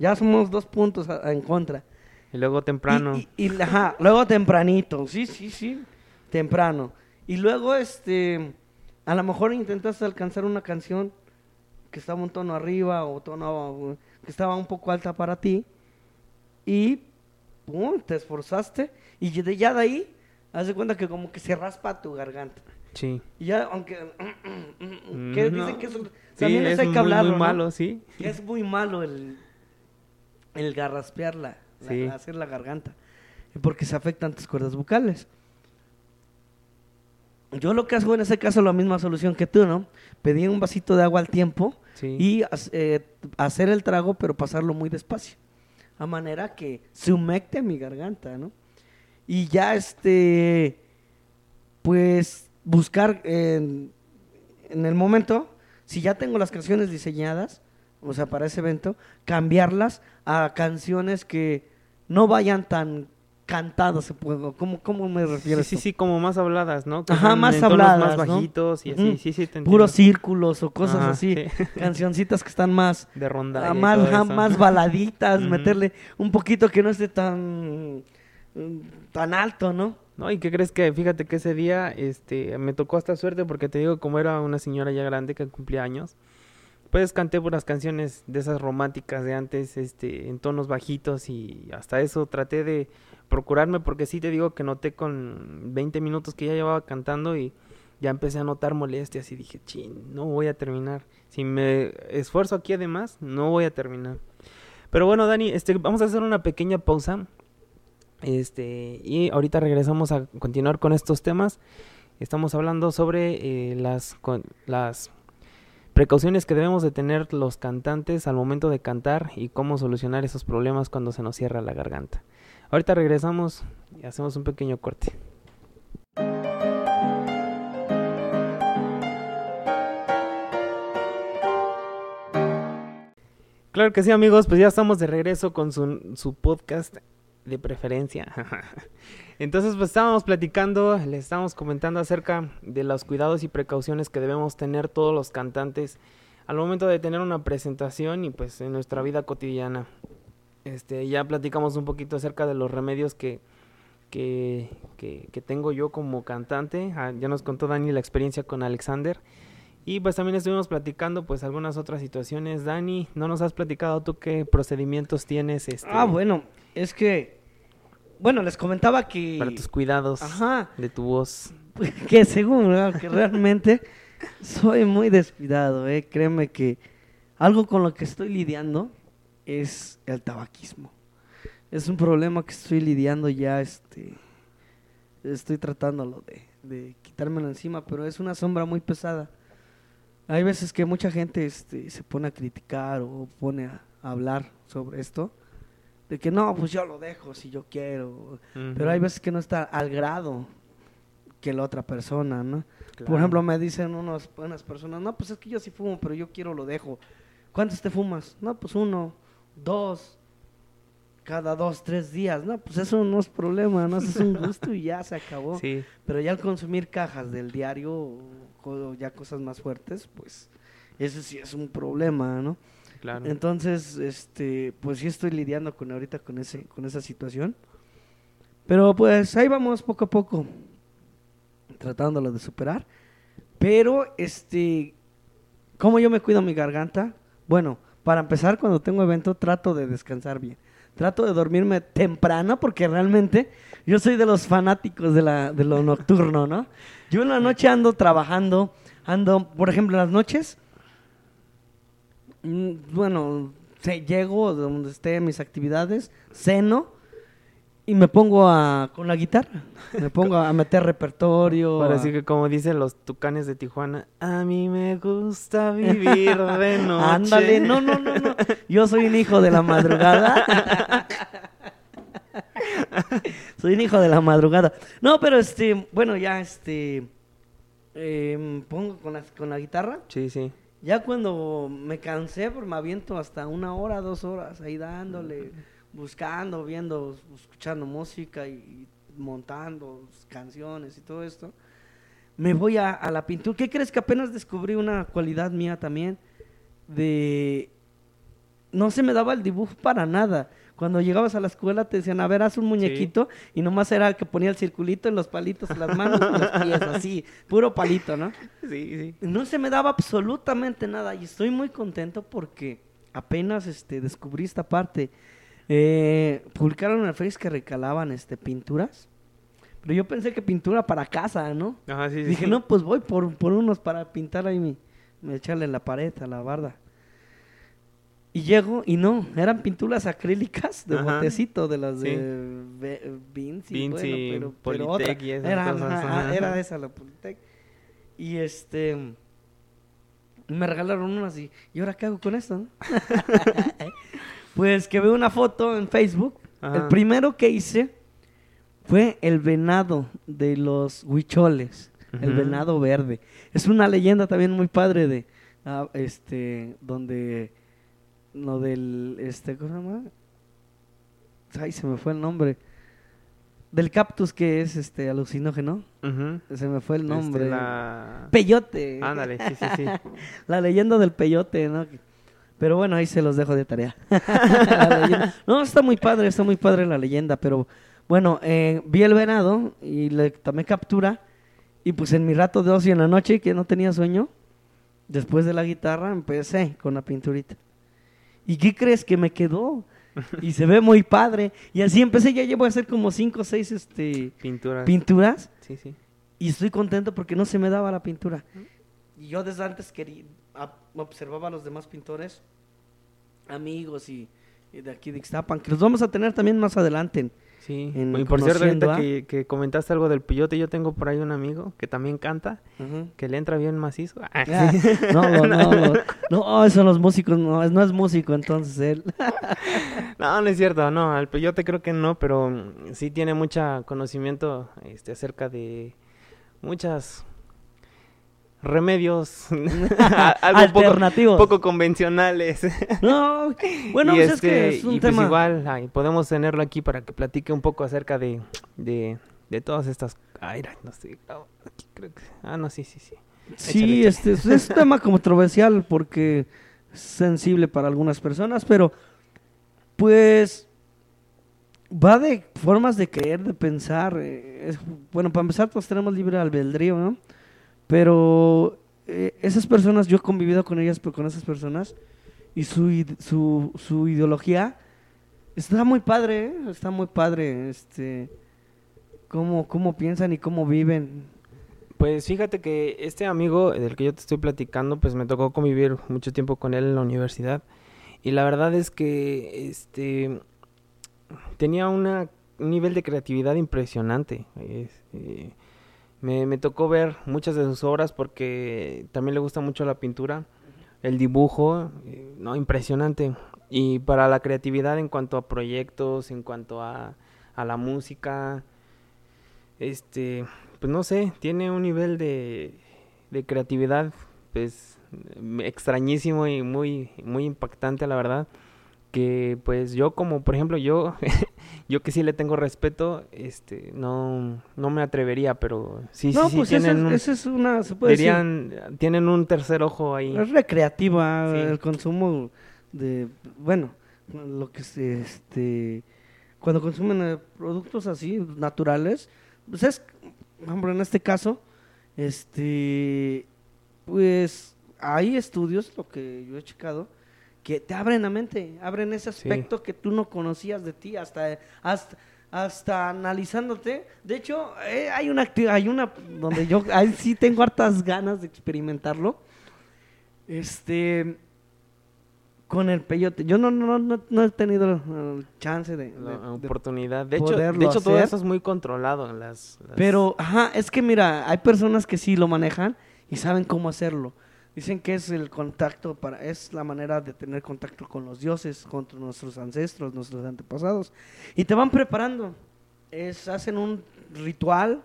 ya somos dos puntos a- a- en contra. Y luego temprano. Y, y- y- ajá, luego tempranito, sí, sí, sí, temprano. Y luego, este, a lo mejor intentaste alcanzar una canción que estaba un tono arriba o tono que estaba un poco alta para ti y pum, te esforzaste y de- ya de ahí, haz de cuenta que como que se raspa tu garganta. Sí. Y ya, aunque, que No. dicen que eso Sí, también es hay que muy, hablarlo, muy ¿no? malo, sí. Que es muy malo el, el garraspear la, la- Sí. hacer la garganta, porque se afectan tus cuerdas vocales. Yo lo que hago en ese caso, la misma solución que tú, ¿no? Pedir un vasito de agua al tiempo Sí. y eh, hacer el trago, pero pasarlo muy despacio. A manera que se humecte mi garganta, ¿no? Y ya, este, pues, buscar en, en el momento, si ya tengo las canciones diseñadas, o sea, para ese evento, cambiarlas a canciones que no vayan tan cantadas. ¿Cómo, cómo me refiero? Sí, sí, como más habladas, ¿no? Que Ajá, más en tonos habladas, más ¿no? bajitos y así. Sí, sí, te Puros círculos o cosas Ajá, así. sí. Cancioncitas que están más, De ronda. ah, más, más baladitas, meterle un poquito que no esté tan, tan alto, ¿no? No, ¿y qué crees que? Fíjate que ese día este, me tocó hasta suerte porque te digo, como era una señora ya grande que cumplía años, pues canté puras canciones de esas románticas de antes, este, en tonos bajitos y hasta eso traté de procurarme porque sí te digo que noté con 20 minutos que ya llevaba cantando y ya empecé a notar molestias y dije, chin, no voy a terminar. Si me esfuerzo aquí además, no voy a terminar. Pero bueno, Dani, este, vamos a hacer una pequeña pausa. Este, y ahorita regresamos a continuar con estos temas. Estamos hablando sobre eh, las, las precauciones que debemos de tener los cantantes al momento de cantar y cómo solucionar esos problemas cuando se nos cierra la garganta. Ahorita regresamos y hacemos un pequeño corte. Claro que sí, amigos, pues ya estamos de regreso con su, su podcast de preferencia. Entonces, pues estábamos platicando, le estábamos comentando acerca de los cuidados y precauciones que debemos tener todos los cantantes al momento de tener una presentación y pues en nuestra vida cotidiana. Este, ya platicamos un poquito acerca de los remedios que, que, que, que tengo yo como cantante. Ah, ya nos contó Dani la experiencia con Alexander. Y pues también estuvimos platicando pues algunas otras situaciones. Dani, ¿no nos has platicado tú qué procedimientos tienes este, Ah, bueno, es que, bueno, les comentaba que, para tus cuidados ajá, de tu voz? que según, ¿verdad? que realmente soy muy descuidado, ¿eh? Créeme que algo con lo que estoy lidiando es el tabaquismo. Es un problema que estoy lidiando ya, este, estoy tratándolo de, de quitármelo encima, pero es una sombra muy pesada. Hay veces que mucha gente este, se pone a criticar o pone a, a hablar sobre esto, de que no, pues yo lo dejo si yo quiero, pero hay veces que no está al grado que la otra persona, ¿no? Por ejemplo, me dicen unos, unas personas, no, pues es que yo sí fumo, pero yo quiero lo dejo. ¿Cuántos te fumas? No, pues uno, dos, cada dos, tres días. No, pues eso no es problema, no, eso es un gusto y ya se acabó. Sí, Pero ya al consumir cajas del diario, o ya cosas más fuertes, pues eso sí es un problema, ¿no? claro. Entonces, este, pues sí estoy lidiando con ahorita con ese, con esa situación. Pero pues ahí vamos poco a poco, tratándolo de superar. Pero, este, ¿cómo yo me cuido mi garganta? Bueno, para empezar, cuando tengo evento, trato de descansar bien. Trato de dormirme temprano porque realmente yo soy de los fanáticos de, la, de lo nocturno, ¿no? Yo en la noche ando trabajando, ando, por ejemplo, en las noches, Mm, bueno, llego de donde esté mis actividades, ceno y me pongo a con la guitarra. Me pongo a meter repertorio. Ahora a- sí que como dicen los tucanes de Tijuana, a mí me gusta vivir de noche. Ándale, no, no, no, no. Yo soy un hijo de la madrugada. soy un hijo de la madrugada. No, pero este, bueno, ya este, em, pongo con la, con la guitarra. Sí, sí. Ya cuando me cansé, pues me aviento hasta una hora, dos horas ahí dándole, buscando, viendo, escuchando música y montando canciones y todo esto. Me voy a, a la pintura. ¿Qué crees que apenas descubrí una cualidad mía también? De... No se me daba el dibujo para nada. Cuando llegabas a la escuela te decían, a ver, haz un muñequito. Y nomás era el que ponía el circulito en los palitos, en las manos y los pies, así. Puro palito, ¿no? Sí, sí. No se me daba absolutamente nada y estoy muy contento porque apenas este, descubrí esta parte. Eh, publicaron en el Face que recalaban este, pinturas, pero yo pensé que pintura para casa, ¿no? Ajá, sí, sí. Dije, no, pues voy por, por unos para pintar ahí mi, me echarle en la pared, a la barda. Y llego y no, eran pinturas acrílicas de Ajá. botecito, de las de Vinci, Vinci, bueno, pero, otra. y esas era, cosas, ajá, ajá. era esa la Politec. Y este me regalaron unas y ¿y ahora qué hago con esto? no? pues que veo una foto en Facebook. Ajá. El primero que hice fue el venado de los huicholes, el venado verde. Es una leyenda también muy padre de ah, este donde lo del este ¿cómo se llama? Ay, se me fue el nombre. Del cactus que es este alucinógeno. Se me fue el Este, nombre. la... Peyote. Ándale, sí, sí, sí. La leyenda del peyote, ¿no? Pero bueno, ahí se los dejo de tarea. No, está muy padre, está muy padre la leyenda, pero bueno, eh, vi el venado y le tomé captura y pues en mi rato de ocio en la noche que no tenía sueño, después de la guitarra empecé con la pinturita. ¿Y qué crees que me quedó? Y se ve muy padre. Y así empecé, ya llevo a hacer como cinco o seis este, Pinturas. pinturas sí, sí. y estoy contento porque no se me daba la pintura. Y yo desde antes quería, observaba a los demás pintores, amigos y, y de aquí de Ixtapan, que los vamos a tener también más adelante. en- Sí. En y por cierto, Conociendo ahorita a- que, que comentaste algo del peyote, yo tengo por ahí un amigo que también canta, que le entra bien macizo. Ah, Ah, sí. no, no, no, no, no, eso los músicos, no, es- no es músico entonces él. No, no es cierto, no, al peyote creo que no, pero sí tiene mucha conocimiento este, acerca de muchas remedios algo poco, Alternativos. poco convencionales. No, bueno, y pues es este, que es un y pues tema. igual ay, podemos tenerlo aquí para que platique un poco acerca de, de, de todas estas... Ay, no sé, creo que... Ah, no, sí, sí, sí. Sí, Échale, échale. este es es un tema controversial porque es sensible para algunas personas, pero pues va de formas de creer, de pensar. eh, es- bueno, para empezar, todos tenemos libre albedrío, ¿no? Pero eh, esas personas, yo he convivido con ellas, pero con esas personas, y su, su, su ideología está muy padre, ¿eh? está muy padre, este, cómo, cómo piensan y cómo viven. Pues fíjate que este amigo del que yo te estoy platicando, pues me tocó convivir mucho tiempo con él en la universidad. Y la verdad es que este tenía un nivel de creatividad impresionante. Es, eh, me, me tocó ver muchas de sus obras porque también le gusta mucho la pintura, el dibujo, eh, no, impresionante. Y para la creatividad en cuanto a proyectos, en cuanto a, a la música, este, pues no sé, tiene un nivel de, de creatividad, pues extrañísimo y muy, muy impactante, la verdad. Que pues yo como, por ejemplo, yo, yo que sí le tengo respeto, este, no, no me atrevería, pero sí, no, sí, sí, pues esa tienen es, un, es una, se puede decir, dirían, tienen un tercer ojo ahí. Es recreativa Sí. el consumo de, bueno, lo que se, este, cuando consumen eh, productos así naturales, pues es, ejemplo, en este caso, este, pues hay estudios, lo que yo he checado, que te abren la mente, abren ese Sí. aspecto que tú no conocías de ti, hasta, hasta, hasta analizándote. De hecho, eh, hay una, hay una donde yo ahí sí tengo hartas ganas de experimentarlo. Este, Con el peyote. Yo no, no, no, no he tenido el chance de, La de- oportunidad. De hecho, de hecho todo eso es muy controlado. Las, las- Pero, ajá, es que mira, hay personas que sí lo manejan y saben cómo hacerlo. Dicen que es el contacto para, es la manera de tener contacto con los dioses, con nuestros ancestros, nuestros antepasados. Y te van preparando. Es, hacen un ritual.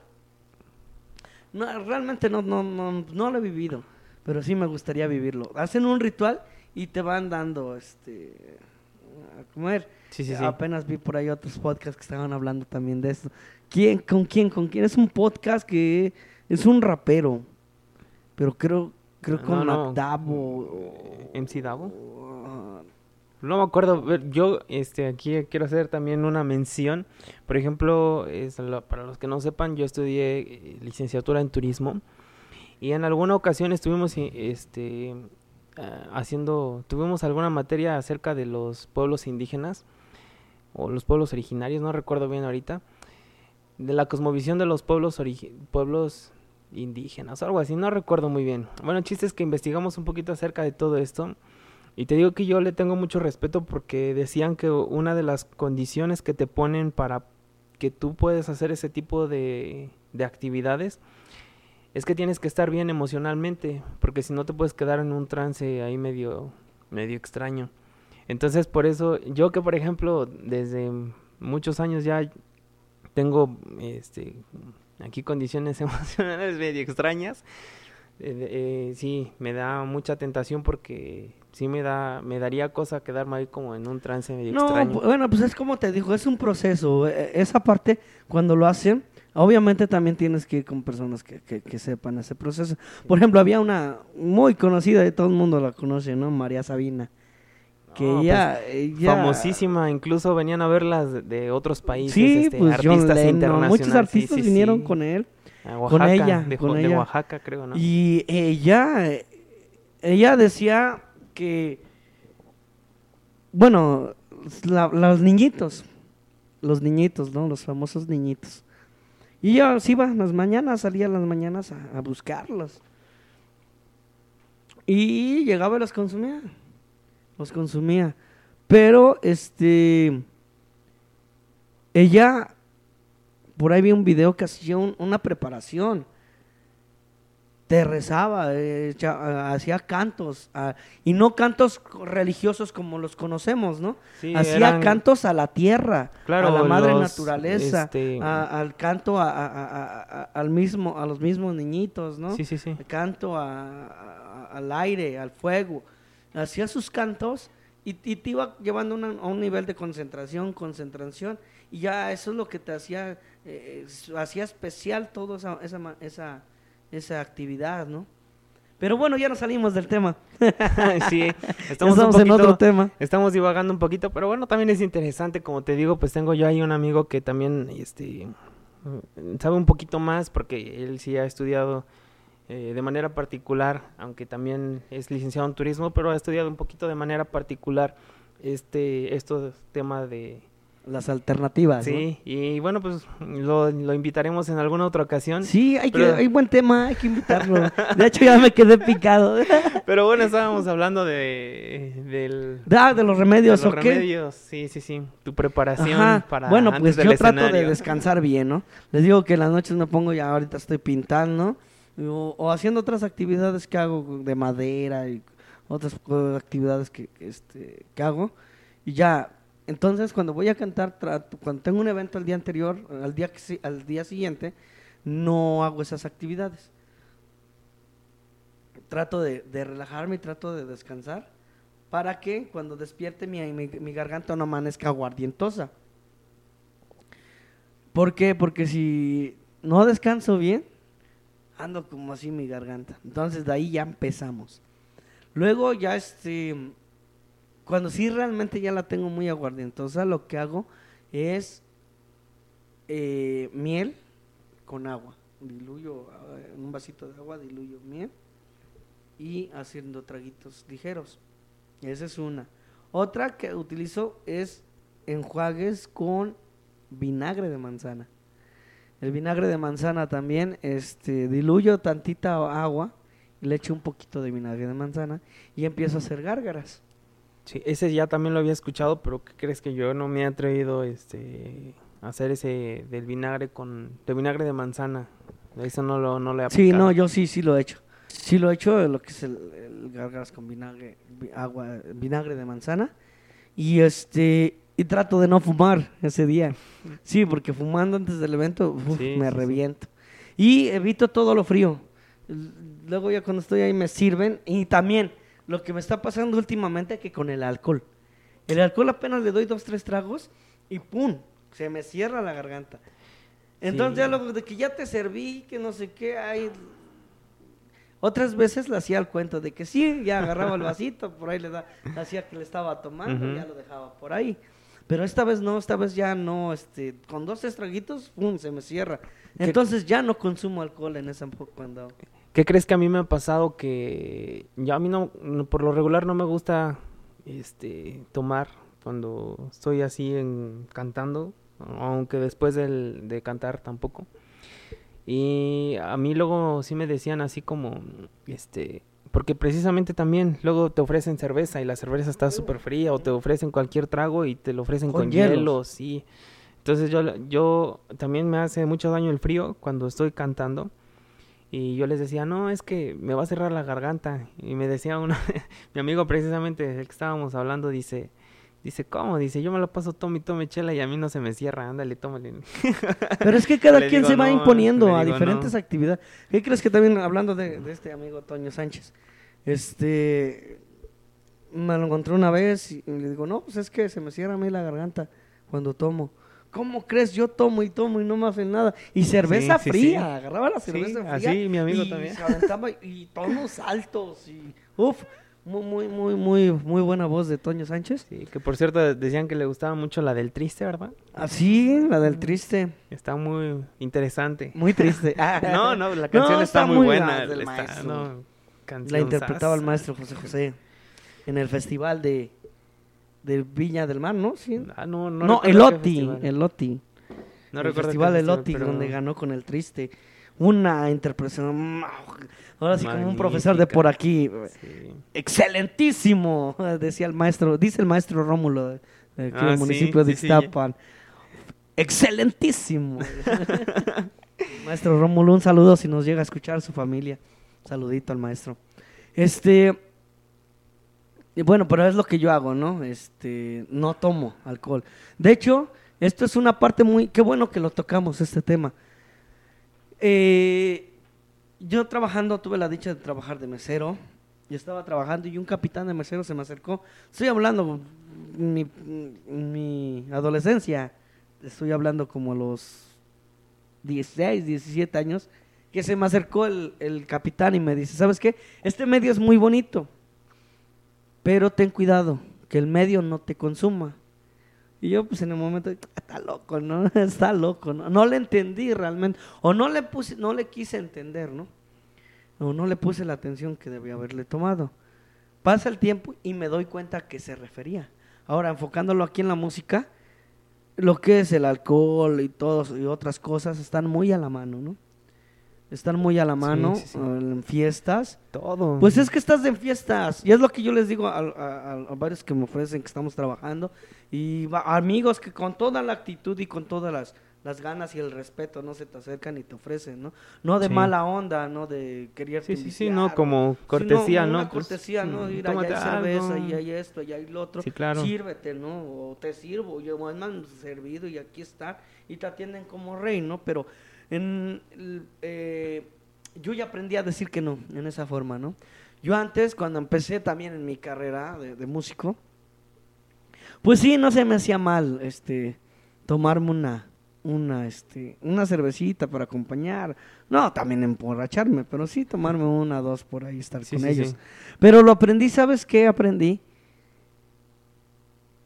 No, realmente no, no, no, no lo he vivido, pero sí me gustaría vivirlo. Hacen un ritual y te van dando este a comer. Sí, sí, sí. Apenas vi por ahí otros podcasts que estaban hablando también de esto. ¿Quién? ¿Con quién? ¿Con quién? Es un podcast que es un rapero. Pero creo, creo Ah, con no, no. Davo. MC Davo. No me acuerdo, yo este aquí quiero hacer también una mención. Por ejemplo, es para los que no sepan, yo estudié eh, licenciatura en turismo y en alguna ocasión estuvimos i- este ah, haciendo tuvimos alguna materia acerca de los pueblos indígenas o los pueblos originarios, no recuerdo bien ahorita, de la cosmovisión de los pueblos pueblos indígenas, algo así, no recuerdo muy bien. Bueno, el chiste es que investigamos un poquito acerca de todo esto. Y te digo que yo le tengo mucho respeto porque decían que una de las condiciones que te ponen para que tú puedes hacer ese tipo de, de actividades es que tienes que estar bien emocionalmente, porque si no te puedes quedar en un trance ahí medio, medio extraño. Entonces por eso, yo que por ejemplo desde muchos años ya tengo este aquí condiciones emocionales medio extrañas, eh, eh, sí, me da mucha tentación porque sí me da, me daría cosa quedarme ahí como en un trance medio No, extraño. bu- bueno, pues es como te digo, es un proceso. Eh, Esa parte, cuando lo hacen, obviamente también tienes que ir con personas que, que, que sepan ese proceso. Por ejemplo, había una muy conocida, y todo el mundo la conoce, ¿no? María Sabina. Que pues, ella, ella- famosísima, incluso venían a verlas de, otros países, Sí, este, pues John artistas Lennon, internacionales. muchos sí, artistas sí, vinieron sí. con él. A con Oaxaca, ella, de, con Jo- de ella. Oaxaca creo, ¿no? Y ella, ella decía que, bueno, la- los niñitos, los niñitos, ¿no? Los famosos niñitos. Y ella se iba las mañanas, salía las mañanas a, a buscarlos. Y llegaba y los consumía. Los consumía. Pero, este, ella, por ahí vi un video que hacía un- una preparación te rezaba, eh, hacía cantos, ah, y no cantos religiosos como los conocemos, ¿no? Sí, hacía eran- cantos a la tierra, Claro, a la madre los, naturaleza, este- a- al canto a, al mismo, a los mismos niñitos, ¿no? Sí, sí, sí. canto al aire, al fuego. Hacía sus cantos y, y te iba llevando una- a un nivel de concentración, concentración. Y ya eso es lo que te hacía, eh, hacía especial toda esa, esa, esa, esa actividad, ¿no? Pero bueno, ya nos salimos del tema. sí, estamos, estamos en otro poquito- tema. Estamos divagando un poquito, pero bueno, también es interesante, como te digo, pues tengo yo ahí un amigo que también este sabe un poquito más porque él sí ha estudiado eh, de manera particular, aunque también es licenciado en turismo, pero ha estudiado un poquito de manera particular este estos temas de Las alternativas. ¿no? sí, y bueno, pues lo, lo invitaremos en alguna otra ocasión. Sí, hay, que, hay buen tema, hay que invitarlo. De hecho, ya me quedé picado. Pero bueno, estábamos hablando de del Ah, de los remedios, de los ¿o qué? remedios, sí, sí, sí, tu preparación Ajá. para bueno, antes pues del yo trato de descansar bien, ¿no? Les digo que en las noches me pongo ya ahorita estoy pintando o, haciendo otras actividades que hago de madera y otras actividades que, este, que hago y ya entonces cuando voy a cantar trato- cuando tengo un evento al día anterior al día al día siguiente no hago esas actividades trato de, de relajarme y trato de descansar para que cuando despierte mi, mi, mi garganta no amanezca aguardientosa. ¿Por qué? Porque si no descanso bien, ando como así mi garganta. Entonces de ahí ya empezamos. Luego ya este, cuando sí realmente ya la tengo muy aguardientosa, lo que hago es eh, miel con agua. Diluyo eh, en un vasito de agua, diluyo miel y haciendo traguitos ligeros. Esa es una. Otra que utilizo es enjuagues con vinagre de manzana. El vinagre de manzana también, este, diluyo tantita agua, le echo un poquito de vinagre de manzana y empiezo a hacer gárgaras. Sí, ese ya también lo había escuchado, pero ¿qué crees que yo no me he atrevido este, a hacer ese del vinagre con, de vinagre de manzana? Eso no lo, no le he Sí, no, yo sí, sí lo he hecho. Sí lo he hecho, lo que es el, el gargaras con vinagre, agua, vinagre de manzana. Y este, y trato de no fumar ese día. Sí, porque fumando antes del evento me reviento. Y evito todo lo frío. Luego ya cuando estoy ahí me sirven. Y también lo que me está pasando últimamente es que con el alcohol. El alcohol apenas le doy dos, tres tragos y ¡pum! Se me cierra la garganta. Entonces ya luego de que ya te serví, que no sé qué, hay... Otras veces le hacía el cuento de que sí, ya agarraba el vasito, por ahí le da, hacía que le estaba tomando, ya lo dejaba por ahí. Pero esta vez no, esta vez ya no, este, con dos estraguitos, ¡pum! se me cierra. Entonces ya no consumo alcohol en esa cuando... ¿Qué crees que a mí me ha pasado que ya a mí no, por lo regular no me gusta este tomar cuando estoy así en cantando, aunque después de cantar tampoco. Y a mí luego sí me decían así como, este, porque precisamente también luego te ofrecen cerveza y la cerveza está súper fría o te ofrecen cualquier trago y te lo ofrecen con, hielo, sí. Entonces yo, yo también me hace mucho daño el frío cuando estoy cantando y yo les decía, no, es que me va a cerrar la garganta. Y me decía uno, mi amigo precisamente, el que estábamos hablando, dice, dice, ¿cómo? Dice, yo me lo paso tome y tome chela y a mí no se me cierra, ándale, tómale. Pero es que cada quien se va imponiendo a diferentes actividades. ¿Qué crees que también, hablando de, de, este amigo Toño Sánchez, este, me lo encontré una vez y le digo, no, pues es que se me cierra a mí la garganta cuando tomo. ¿Cómo crees? Yo tomo y tomo y no me hacen nada. Y cerveza fría, agarraba la cerveza fría. Así, mi amigo y también. Se aventaba y tonos altos y uf, muy, muy, muy, muy, muy buena voz de Toño Sánchez. Sí, que por cierto decían que le gustaba mucho la del triste, ¿verdad? Ah, sí, la del triste. Está muy interesante. Muy triste. no, no, la canción está, muy buena. la interpretaba el maestro José José en el festival de de Viña del Mar, ¿no? Sí. Ah, no, no. No, el Oti, el Oti. No el festival El Oti, donde ganó con el Triste. Una interpretación, ahora sí como un profesor de por aquí. Excelentísimo, decía el maestro, dice el maestro Rómulo del ah, municipio de Iztapan. Excelentísimo. maestro Rómulo, un saludo si nos llega a escuchar su familia. Saludito al maestro. Este, bueno, pero es lo que yo hago, ¿no? Este, no tomo alcohol. De hecho, esto es una parte muy, qué bueno que lo tocamos este tema. Eh, yo trabajando, tuve la dicha de trabajar de mesero. Yo estaba trabajando y un capitán de mesero se me acercó. Estoy hablando mi, mi adolescencia. Estoy hablando como los 16, 17 años. Que se me acercó el, el capitán y me dice, ¿sabes qué? Este medio es muy bonito pero ten cuidado, que el medio no te consuma. Y yo pues en el momento, está loco, ¿no? Está loco, ¿no? No le entendí realmente, o no le puse, no le quise entender, ¿no? O no le puse la atención que debía haberle tomado. Pasa el tiempo y me doy cuenta a qué se refería. Ahora, enfocándolo aquí en la música, lo que es el alcohol y todos y otras cosas están muy a la mano, ¿no? Están muy a la mano en fiestas. Todo. Pues es que estás en fiestas. Y es lo que yo les digo a, varios que me ofrecen que estamos trabajando. Y amigos que con toda la actitud y con todas las, las, ganas y el respeto no se te acercan y te ofrecen, ¿no? No de mala onda, no de querer Sí, sí, sí, no, como cortesía, ¿no? Una pues, cortesía, ¿no? Mm, Ir allá hay cerveza y hay esto y hay lo otro. Sí, claro. Sírvete, ¿no? O te sirvo, yo me han servido y aquí está. Y te atienden como rey, ¿no? Pero en, eh, yo ya aprendí a decir que no, en esa forma, ¿no? Yo antes, cuando empecé también en mi carrera de, músico, pues sí, no se me hacía mal, este, tomarme una, una, este, una cervecita para acompañar. No, también emborracharme, pero sí tomarme una, dos por ahí, estar con ellos. Pero lo aprendí, ¿sabes qué aprendí?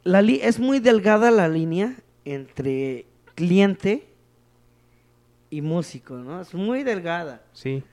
La es muy delgada la línea entre cliente y músico, ¿no? Es muy delgada. Sí.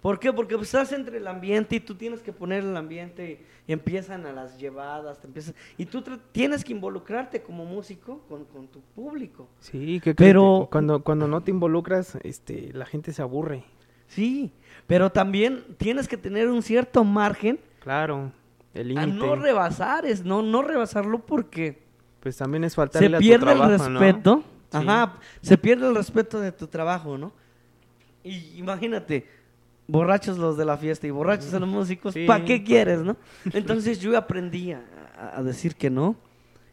¿Por qué? Porque pues, estás entre el ambiente y tú tienes que poner el ambiente y empiezan a las llevadas, te empiezan, y tú tienes que involucrarte como músico con, tu público. Sí, que, pero cuando, cuando no te involucras, este, la gente se aburre. Sí, pero también tienes que tener un cierto margen. Claro. El a límite. no rebasar, es no, no rebasarlo porque Pues también es se faltarle a tu pierde trabajo, el respeto. Ajá, se pierde el respeto de tu trabajo, ¿no? Y imagínate, borrachos los de la fiesta y borrachos los músicos, Sí. ¿para qué quieres, no? Entonces yo aprendí a, a decir que no.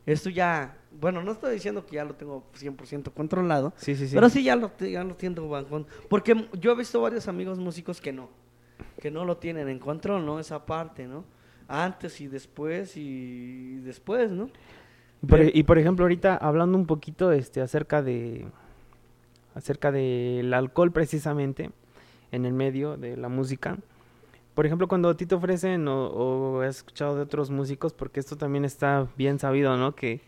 Esto ya, bueno, no estoy diciendo que ya lo tengo 100% controlado, Sí, sí, sí. pero sí ya lo, ya lo tengo bajo Porque yo he visto varios amigos músicos que no, que no lo tienen en control, ¿no? Esa parte, ¿no? Antes y después y después, ¿no? Y por, y por ejemplo, ahorita hablando un poquito este acerca de acerca del alcohol precisamente en el medio de la música. Por ejemplo, cuando a ti te ofrecen o, o has escuchado de otros músicos, porque esto también está bien sabido, ¿no? Que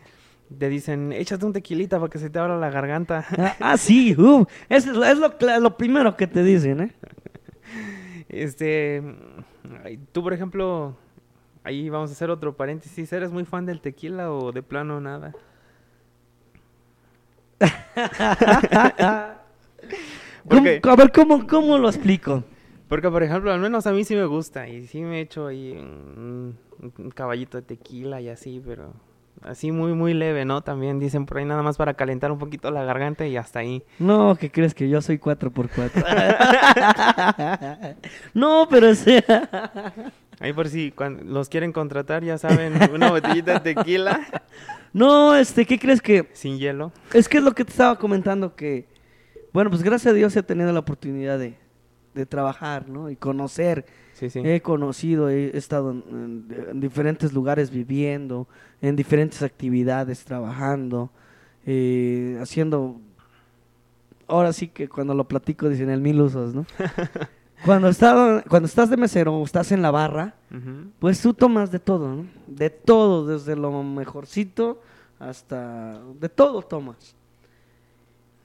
te dicen, échate un tequilita para que se te abra la garganta. Ah, ah, sí, uh, eso es, lo- es lo, primero que te dicen, ¿eh? Este, tú por ejemplo, ahí vamos a hacer otro paréntesis, ¿eres muy fan del tequila o de plano nada? ¿Por ¿Cómo- qué? a ver, ¿cómo, ¿cómo lo explico? Porque, por ejemplo, al menos a mí sí me gusta y sí me echo ahí un, un caballito de tequila y así, pero así muy, muy leve, ¿no? También dicen por ahí nada más para calentar un poquito la garganta y hasta ahí. No, ¿qué crees que yo soy 4x4? no, pero o sea... Ahí por si cuando los quieren contratar, ya saben, una botellita de tequila No, este, ¿qué crees que...? sin hielo. Es que es lo que te estaba comentando que... Bueno, pues gracias a Dios he tenido la oportunidad de, de trabajar, ¿no? Y conocer. Sí, sí. He conocido, he estado en, en- en diferentes lugares viviendo, en diferentes actividades trabajando, eh, haciendo... Ahora sí que cuando lo platico dicen el mil usos, ¿no? cuando, estaba, cuando estás de mesero o estás en la barra, pues tú tomas de todo, ¿no? De todo, desde lo mejorcito hasta... De todo tomas.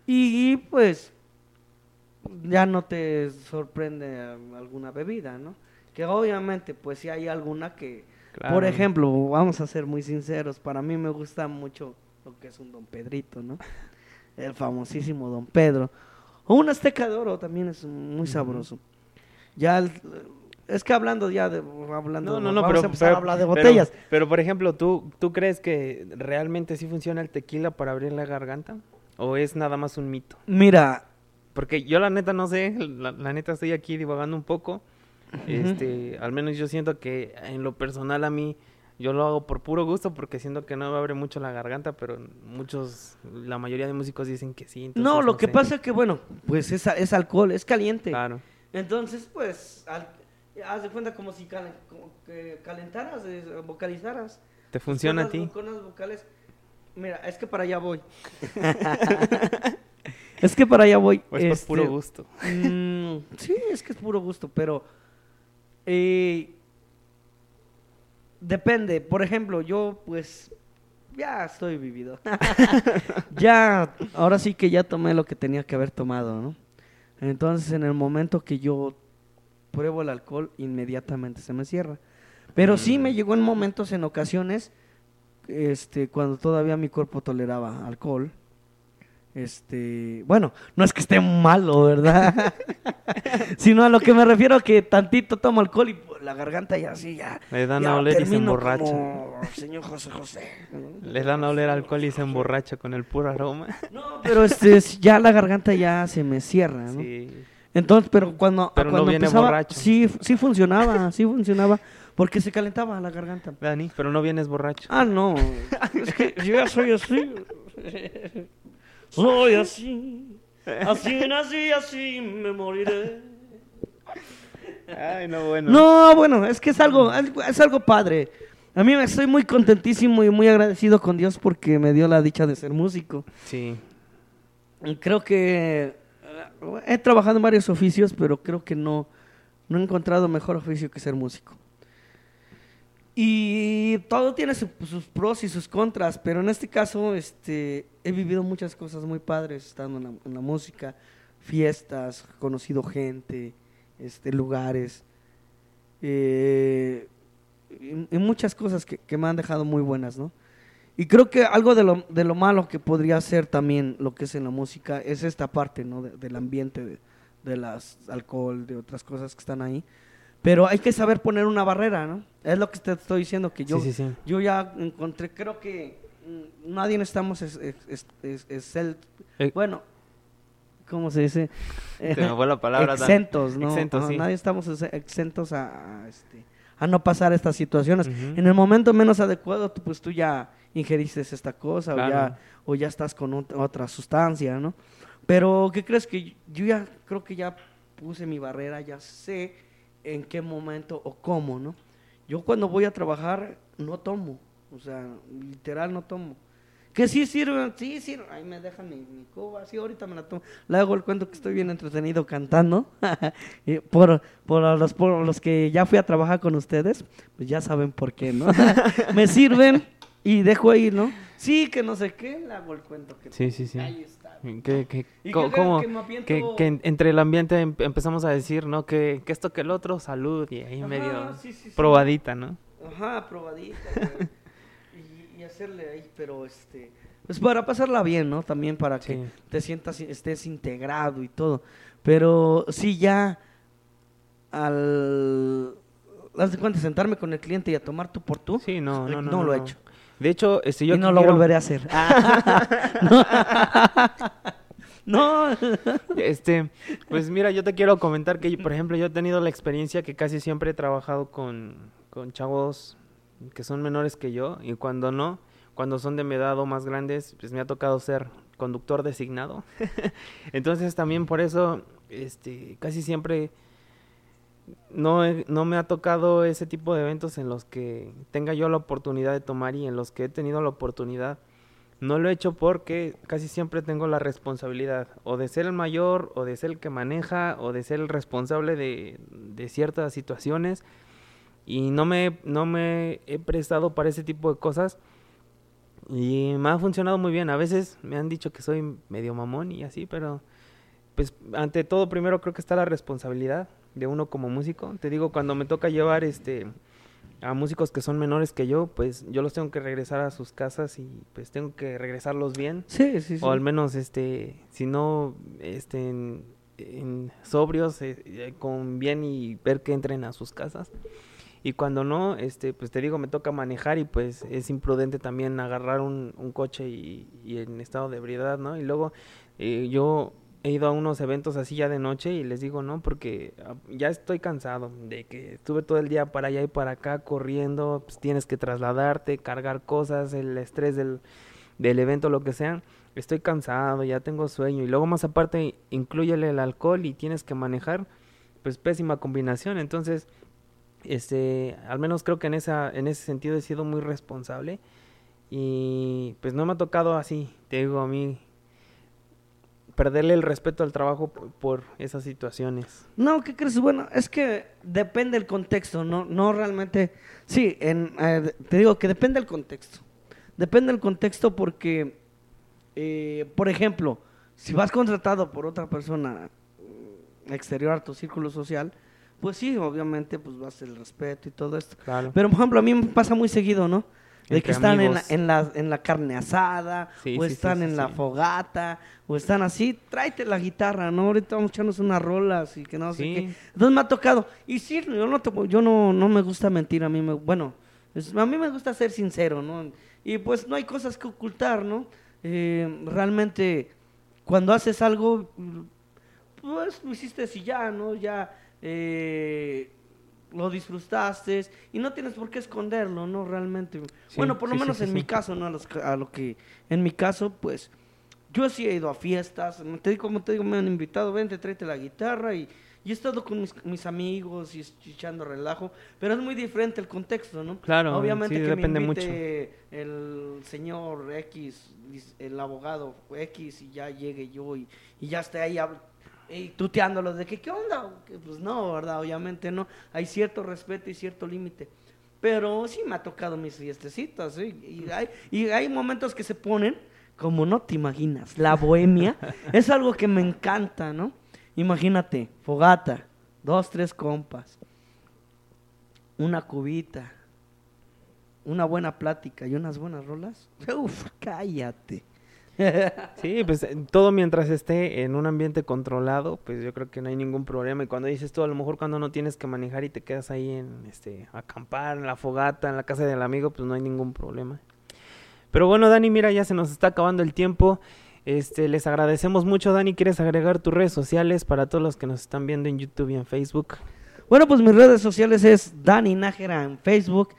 Y, pues ya no te sorprende alguna bebida, ¿no? Que obviamente pues si hay alguna que... Por ejemplo, vamos a ser muy sinceros, para mí me gusta mucho lo que es un Don Pedrito, ¿no? El famosísimo Don Pedro. O un Azteca de Oro también es muy sabroso. Ya el- es que hablando ya de hablando No, no, no, vamos pero, a empezar pero- a hablar de botellas. Pero, por ejemplo, ¿tú, ¿tú crees que realmente sí funciona el tequila para abrir la garganta? ¿O es nada más un mito? Mira, Porque yo la neta no sé, la, la neta estoy aquí divagando un poco. Este, al menos yo siento que en lo personal a mí yo lo hago por puro gusto porque siento que no me abre mucho la garganta, pero muchos, la mayoría de músicos dicen que sí. entonces no, lo que sé. pasa es que bueno, pues es, es alcohol, es caliente. Claro. Entonces, pues, al- haz de cuenta como si como que calentaras, vocalizaras. ¿Te funciona a ti? Con las vocales. Mira, es que para allá voy. es que para allá voy. ¿O es por Este, puro gusto? mm, sí, es que es puro gusto, pero eh, depende. Por ejemplo, yo pues ya estoy vivido. ya, ahora sí que ya tomé lo que tenía que haber tomado, ¿no? Entonces, en el momento que yo pruebo el alcohol, inmediatamente se me cierra. Pero sí me llegó en momentos, en ocasiones, este, cuando todavía mi cuerpo toleraba alcohol. Este, bueno, no es que esté malo, ¿verdad? Sino a lo que me refiero que tantito tomo alcohol y pues, la garganta ya así ya. Le dan ya a oler y se emborracha. como Señor José José. Le dan a oler alcohol y se emborracha con el puro aroma. No, pero este, es- ya la garganta ya se me cierra, ¿no? Sí. Entonces, pero cuando, Pero no cuando viene empezaba, borracho. sí, sí funcionaba, sí funcionaba, porque se calentaba la garganta. Dani, pero no vienes borracho. Ah, no, es que yo ya soy así. Soy así, así nací, así me moriré. Ay, no, bueno. No, bueno, es que es algo, es algo padre. A mí me estoy muy contentísimo y muy agradecido con Dios porque me dio la dicha de ser músico. Sí. Y Creo que eh, he trabajado en varios oficios, pero creo que no, no he encontrado mejor oficio que ser músico. Y todo tiene su- sus pros y sus contras, pero en este caso este, he vivido muchas cosas muy padres estando en la, música, fiestas, conocido gente, este, lugares, eh, y, muchas cosas que, que me han dejado muy buenas, ¿no? Y creo que algo de lo, de lo malo que podría ser también lo que es en la música es esta parte, ¿no? De- del ambiente, de, de las alcohol, de otras cosas que están ahí. Pero hay que saber poner una barrera, ¿no? Es lo que te estoy diciendo, que yo, Sí, sí, sí. yo ya encontré, creo que mm, nadie estamos es, es- es- es- es el- Eh. bueno, ¿cómo se dice? Se me fue la palabra. Dan. exentos, ¿no? Exentos, No, sí. Nadie estamos ex- exentos a, a, este, a no pasar estas situaciones. En el momento menos adecuado, tú, pues tú ya ingeriste esta cosa o, ya, o ya estás con ot- otra sustancia, ¿no? Pero, ¿qué crees? Que yo ya creo que ya puse mi barrera, ya sé en qué momento o cómo, ¿no? Yo cuando voy a trabajar no tomo, o sea, literal no tomo. Que sí sirven, sí sirven. Ahí me dejan mi, mi cuba, sí, ahorita me la tomo. Le hago el cuento que estoy bien entretenido cantando. Por, por, los, por los que ya fui a trabajar con ustedes, pues ya saben por qué, ¿no? me sirven y dejo ahí, ¿no? Sí, que no sé qué, le hago el cuento que Sí, sí, sí. Ahí está. Que, que, ¿Y co- que me que, entre el ambiente em- empezamos a decir, ¿no? Que, que esto que el otro, salud, y ahí Ajá, medio sí, sí, sí. probadita, ¿no? Ajá, probadita. güey. y, y hacerle ahí, pero este. Pues para pasarla bien, ¿no? También para que te sientas, estés integrado y todo. Pero sí, ya al. Haz de cuenta, sentarme con el cliente y a tomar tú por tú. Sí, no, no, no. No lo he hecho. De hecho, este, yo y no lo volveré a hacer. no. Este, pues mira, yo te quiero comentar que, por ejemplo, yo he tenido la experiencia que casi siempre he trabajado con, con chavos que son menores que yo y cuando no, cuando son de mi edad o más grandes, pues me ha tocado ser conductor designado. Entonces también por eso, este, casi siempre no, no me ha tocado ese tipo de eventos en los que tenga yo la oportunidad de tomar y en los que he tenido la oportunidad. No lo he hecho porque casi siempre tengo la responsabilidad o de ser el mayor o de ser el que maneja o de ser el responsable de, de ciertas situaciones y no me, no me he prestado para ese tipo de cosas y me ha funcionado muy bien. A veces me han dicho que soy medio mamón y así, pero pues ante todo primero creo que está la responsabilidad de uno como músico. Te digo, cuando me toca llevar este a músicos que son menores que yo, pues yo los tengo que regresar a sus casas y pues tengo que regresarlos bien Sí, sí, sí. o al menos este si no este en, en sobrios eh, eh, con bien y ver que entren a sus casas y cuando no este pues te digo me toca manejar y pues es imprudente también agarrar un, un coche y, y en estado de ebriedad no y luego eh, yo he ido a unos eventos así ya de noche y les digo no porque ah, ya estoy cansado de que estuve todo el día para allá y para acá corriendo pues tienes que trasladarte cargar cosas el estrés del del evento lo que sea. Estoy cansado ya tengo sueño y luego más aparte incluyele el alcohol y tienes que manejar pues pésima combinación. Entonces este al menos creo que en esa en ese sentido he sido muy responsable y pues no me ha tocado así te digo a mí perderle el respeto al trabajo por, esas situaciones No, ¿qué crees? Bueno, es que depende del contexto, no, no realmente. Sí, en, eh, te digo que depende del contexto. Depende del contexto porque, eh, por ejemplo, si vas contratado por otra persona mm, exterior a tu círculo social, pues sí, obviamente, pues vas el respeto y todo esto. claro Pero, por ejemplo, a mí me pasa muy seguido, ¿no? De que están en la, en, la, en la carne asada, Sí, o sí, están sí, en la fogata, o están así, tráete la guitarra, ¿no? Ahorita vamos a echarnos unas rolas y que no sé qué. Entonces me ha tocado. Y sí, yo no, yo no, no me gusta mentir, a mí me, bueno, es- a mí me gusta ser sincero, ¿no? Y pues no hay cosas que ocultar, ¿no? Eh, realmente, cuando haces algo, pues lo hiciste y ya, ¿no? Ya eh, lo disfrutaste y no tienes por qué esconderlo, ¿no? Realmente. Sí, bueno, por lo sí, menos sí, en mi caso, ¿no? A, los- a lo que, en mi caso, pues, yo sí he ido a fiestas, te digo, como te digo, me han invitado, vente, tráete la guitarra y, y he estado con mis, mis amigos y echando relajo, pero es muy diferente el contexto, ¿no? Claro, Obviamente que depende me mucho. el señor X, el abogado X y ya llegue yo y, y ya esté ahí y tuteándolo de que qué onda, Que, pues no, verdad, obviamente no, hay cierto respeto y cierto límite. Pero sí me ha tocado mis fiestecitas, ¿sí? y, hay, y hay momentos que se ponen como no te imaginas. La bohemia es algo que me encanta, ¿no? Imagínate, fogata, dos, tres compas, una cubita, una buena plática y unas buenas rolas. Uf, cállate. Sí, pues todo mientras esté en un ambiente controlado, pues yo creo que no hay ningún problema. Y cuando dices tú, a lo mejor cuando no tienes que manejar y te quedas ahí en este acampar, en la fogata, en la casa del amigo, pues no hay ningún problema. Pero bueno, Dani, mira, ya se nos está acabando el tiempo. Este, les agradecemos mucho, Dani. ¿Quieres agregar tus redes sociales para todos los que nos están viendo en YouTube y en Facebook? Bueno, pues mis redes sociales es Dani Nájera en Facebook,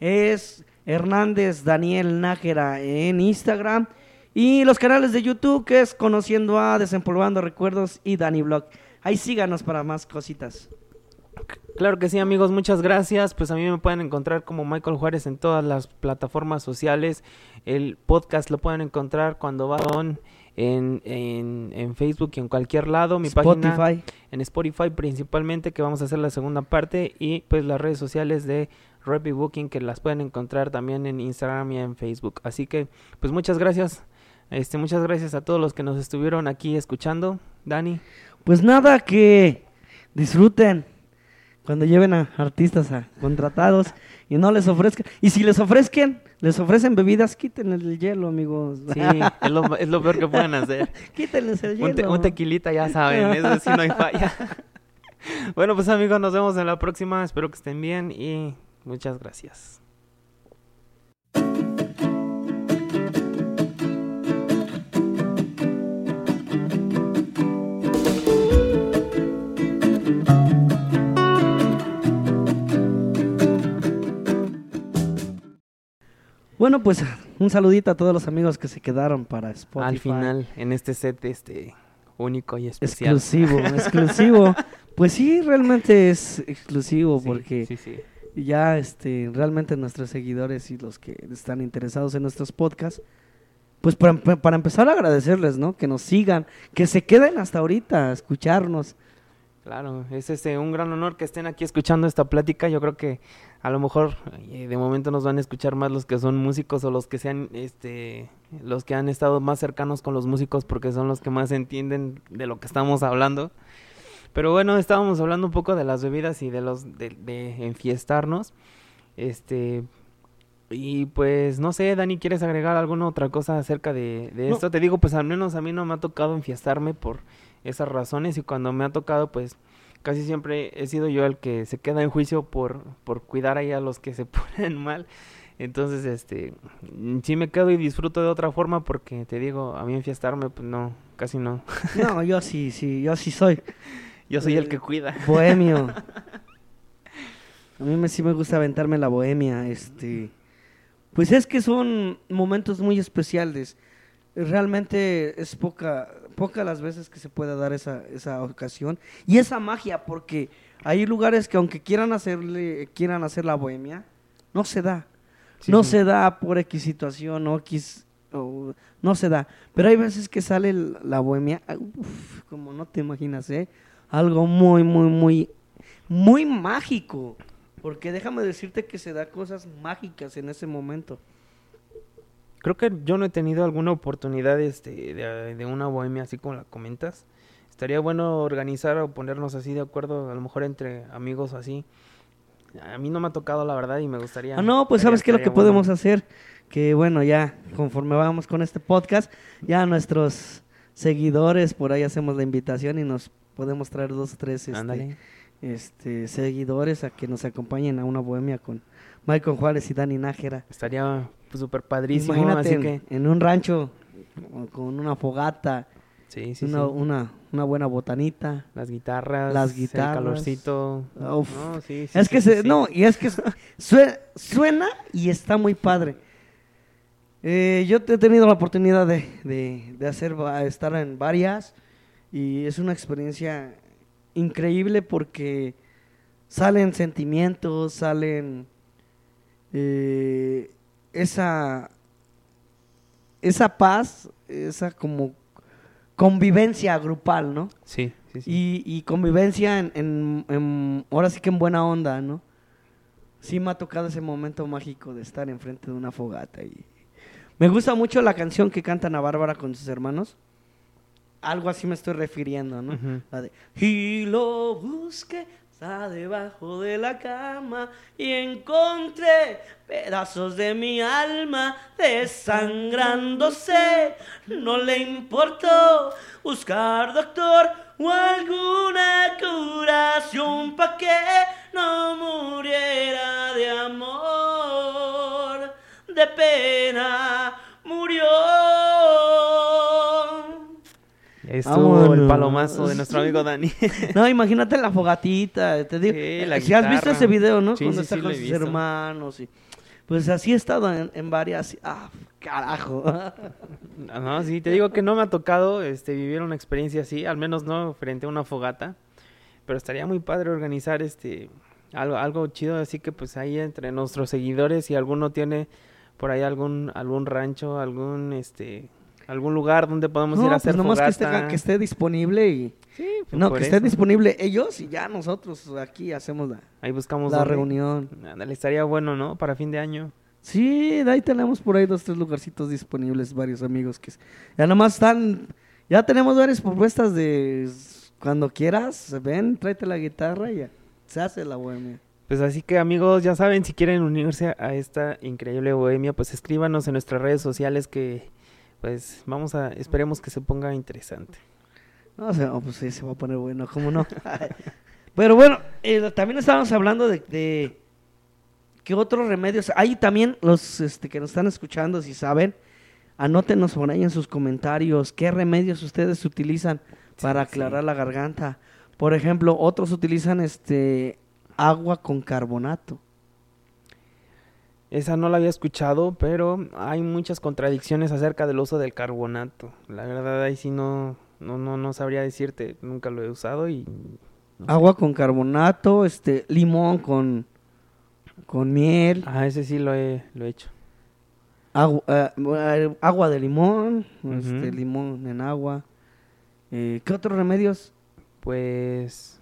es Hernández Daniel Nájera en Instagram y los canales de YouTube que es Conociendo a Desempolvando Recuerdos y Dani Blog. Ahí síganos para más cositas. Claro que sí, amigos, muchas gracias. Pues a mí me pueden encontrar como Michael Juárez en todas las plataformas sociales. El podcast lo pueden encontrar cuando van en, en, Facebook y en cualquier lado. Mi Spotify. página en Spotify principalmente, que vamos a hacer la segunda parte. Y pues las redes sociales de Rapid Booking, que las pueden encontrar también en Instagram y en Facebook. Así que, pues muchas gracias. Este, muchas gracias a todos los que nos estuvieron aquí escuchando. Dani. Pues nada, que disfruten cuando lleven a artistas a contratados y no les ofrezcan. Y si les ofrezcan, les ofrecen bebidas, quiten el hielo, amigos. Sí, es lo, es lo peor que pueden hacer. Quítenles el hielo. Un, tequilita, ya saben, eso sí no hay falla. bueno, pues amigos, nos vemos en la próxima. Espero que estén bien y muchas gracias. Bueno, pues un saludito a todos los amigos que se quedaron para Spotify. Al final, en este set este único y especial. Exclusivo, exclusivo. Pues sí, realmente es exclusivo porque ya este realmente nuestros seguidores y los que están interesados en nuestros podcasts, pues para, para empezar a agradecerles, ¿no? Que nos sigan, que se queden hasta ahorita a escucharnos. Claro, es este, un gran honor que estén aquí escuchando esta plática. Yo creo que a lo mejor eh, de momento nos van a escuchar más los que son músicos o los que sean, este, los que han estado más cercanos con los músicos porque son los que más entienden de lo que estamos hablando. Pero bueno, estábamos hablando un poco de las bebidas y de los de, de enfiestarnos. Este, y pues no sé, Dani, ¿quieres agregar alguna otra cosa acerca de, de esto? Te digo, pues al menos a mí no me ha tocado enfiestarme por esas razones y cuando me ha tocado pues casi siempre he sido yo el que se queda en juicio por, por cuidar ahí a los que se ponen mal. Entonces, este, sí me quedo y disfruto de otra forma porque te digo, a mí enfiestarme, pues no, casi no. No, yo sí, sí, yo sí soy. Yo soy el que cuida. Bohemio. A mí me, sí me gusta aventarme la bohemia, este. Pues es que son momentos muy especiales realmente es poca, poca las veces que se pueda dar esa, esa ocasión y esa magia, porque hay lugares que aunque quieran hacerle, quieran hacer la bohemia, no se da. no se da por X situación o X, no se da. Pero hay veces que sale la bohemia, como no te imaginas, ¿eh? Algo muy, muy, muy, muy mágico. Porque déjame decirte que se da cosas mágicas en ese momento. Creo que yo no he tenido alguna oportunidad este, de, una bohemia así como la comentas. Estaría bueno organizar o ponernos así de acuerdo, a lo mejor entre amigos así. A mí no me ha tocado la verdad y me gustaría. Ah, no, pues sabes qué es lo que podemos hacer. Que bueno, ya conforme vamos con este podcast, ya nuestros seguidores por ahí hacemos la invitación y nos podemos traer dos o tres este, este, seguidores a que nos acompañen a una bohemia con Michael Juárez y Dani Nájera. Estaría pues súper padrísimo. Imagínate así que... en un rancho con una fogata, sí, sí, una, una, una, buena botanita, las guitarras, las guitarras, el calorcito. Uf. es que se, no y es que suena, y está muy padre. Eh, yo he tenido la oportunidad de, de, de hacer estar en varias y es una experiencia increíble porque salen sentimientos, salen eh, esa, esa paz, esa como convivencia grupal, ¿no? Sí, sí, sí. Y, convivencia en, ahora sí que en buena onda, ¿no? Sí me ha tocado ese momento mágico de estar enfrente de una fogata y me gusta mucho la canción que cantan a Bárbara con sus hermanos. Algo así me estoy refiriendo, ¿no? La de Y lo busque Está debajo de la cama y encontré pedazos de mi alma desangrándose. No le importó buscar doctor o alguna curación pa' que no muriera de amor, de pena murió. Estuvo el palomazo de nuestro amigo Dani. no, imagínate la fogatita, te digo. si has visto ese video, ¿no? Cuando está con sus hermanos y pues así he estado en, varias. Ah, carajo. no, sí, te digo que no me ha tocado este, vivir una experiencia así, al menos no frente a una fogata. Pero estaría muy padre organizar este algo, algo chido, así que pues ahí entre nuestros seguidores, si alguno tiene por ahí algún, algún rancho, algún este algún lugar donde podamos ir a pues hacer pues nomás que esté, que esté disponible y sí, pues no que esté disponible ellos y ya nosotros aquí hacemos la ahí buscamos la reunión. Le estaría bueno no para fin de año. Sí ahí tenemos por ahí dos tres lugarcitos disponibles varios amigos que ya nomás están ya tenemos varias propuestas de cuando quieras ven tráete la guitarra y ya se hace la bohemia. Pues así que amigos, ya saben, si quieren unirse a esta increíble bohemia, pues escríbanos en nuestras redes sociales que pues vamos a, esperemos que se ponga interesante. No, o pues sí, se va a poner bueno, ¿cómo no? Pero bueno, eh, también estábamos hablando de, de qué otros remedios. Hay también los este, que nos están escuchando, si saben, anótenos por ahí en sus comentarios qué remedios ustedes utilizan para aclarar la garganta. Por ejemplo, otros utilizan este agua con carbonato. Esa no la había escuchado, pero hay muchas contradicciones acerca del uso del carbonato. La verdad ahí sí no, no, no, no sabría decirte, nunca lo he usado y... Agua con carbonato, este, limón con, con miel. Ah, ese sí lo he, lo he hecho. Agua, eh, agua de limón, este, limón en agua. Eh, ¿Qué otros remedios? Pues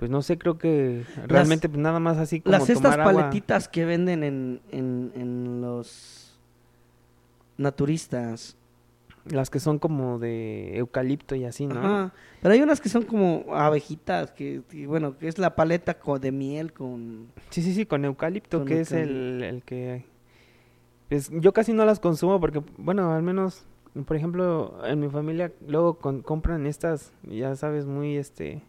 pues no sé, creo que realmente pues nada más así como Las estas paletitas que venden en, en, los naturistas. Las que son como de eucalipto y así, ¿no? Pero hay unas que son como abejitas, que, bueno, que es la paleta de miel con... Sí, sí, sí, con eucalipto, que es el, el que... Pues yo casi no las consumo porque, bueno, al menos, por ejemplo, en mi familia luego compran estas, ya sabes, muy, este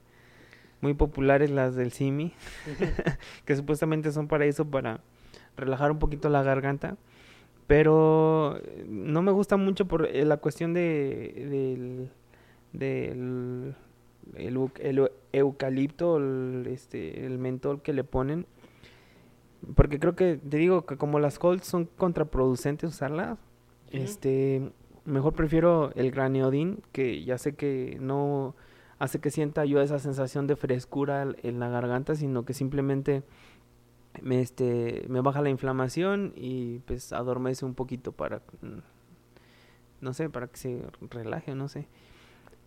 muy populares las del Simi, que supuestamente son para eso, para relajar un poquito la garganta. Pero no me gusta mucho por eh, la cuestión de del, el, eucalipto, el, este, el mentol que le ponen. Porque creo que, te digo que como las colds son contraproducentes usarlas, este, mejor prefiero el graneodin, que ya sé que no hace que sienta yo esa sensación de frescura en la garganta, sino que simplemente me, este, me baja la inflamación y pues adormece un poquito para, mm, no sé, para que se relaje, no sé.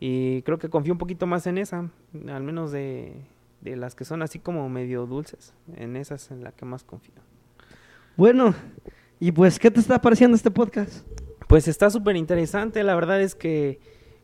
Y creo que confío un poquito más en esa, al menos de, de las que son así como medio dulces. En esas en la que más confío. Bueno, y pues, ¿qué te está pareciendo este podcast? Pues está súper interesante, la verdad es que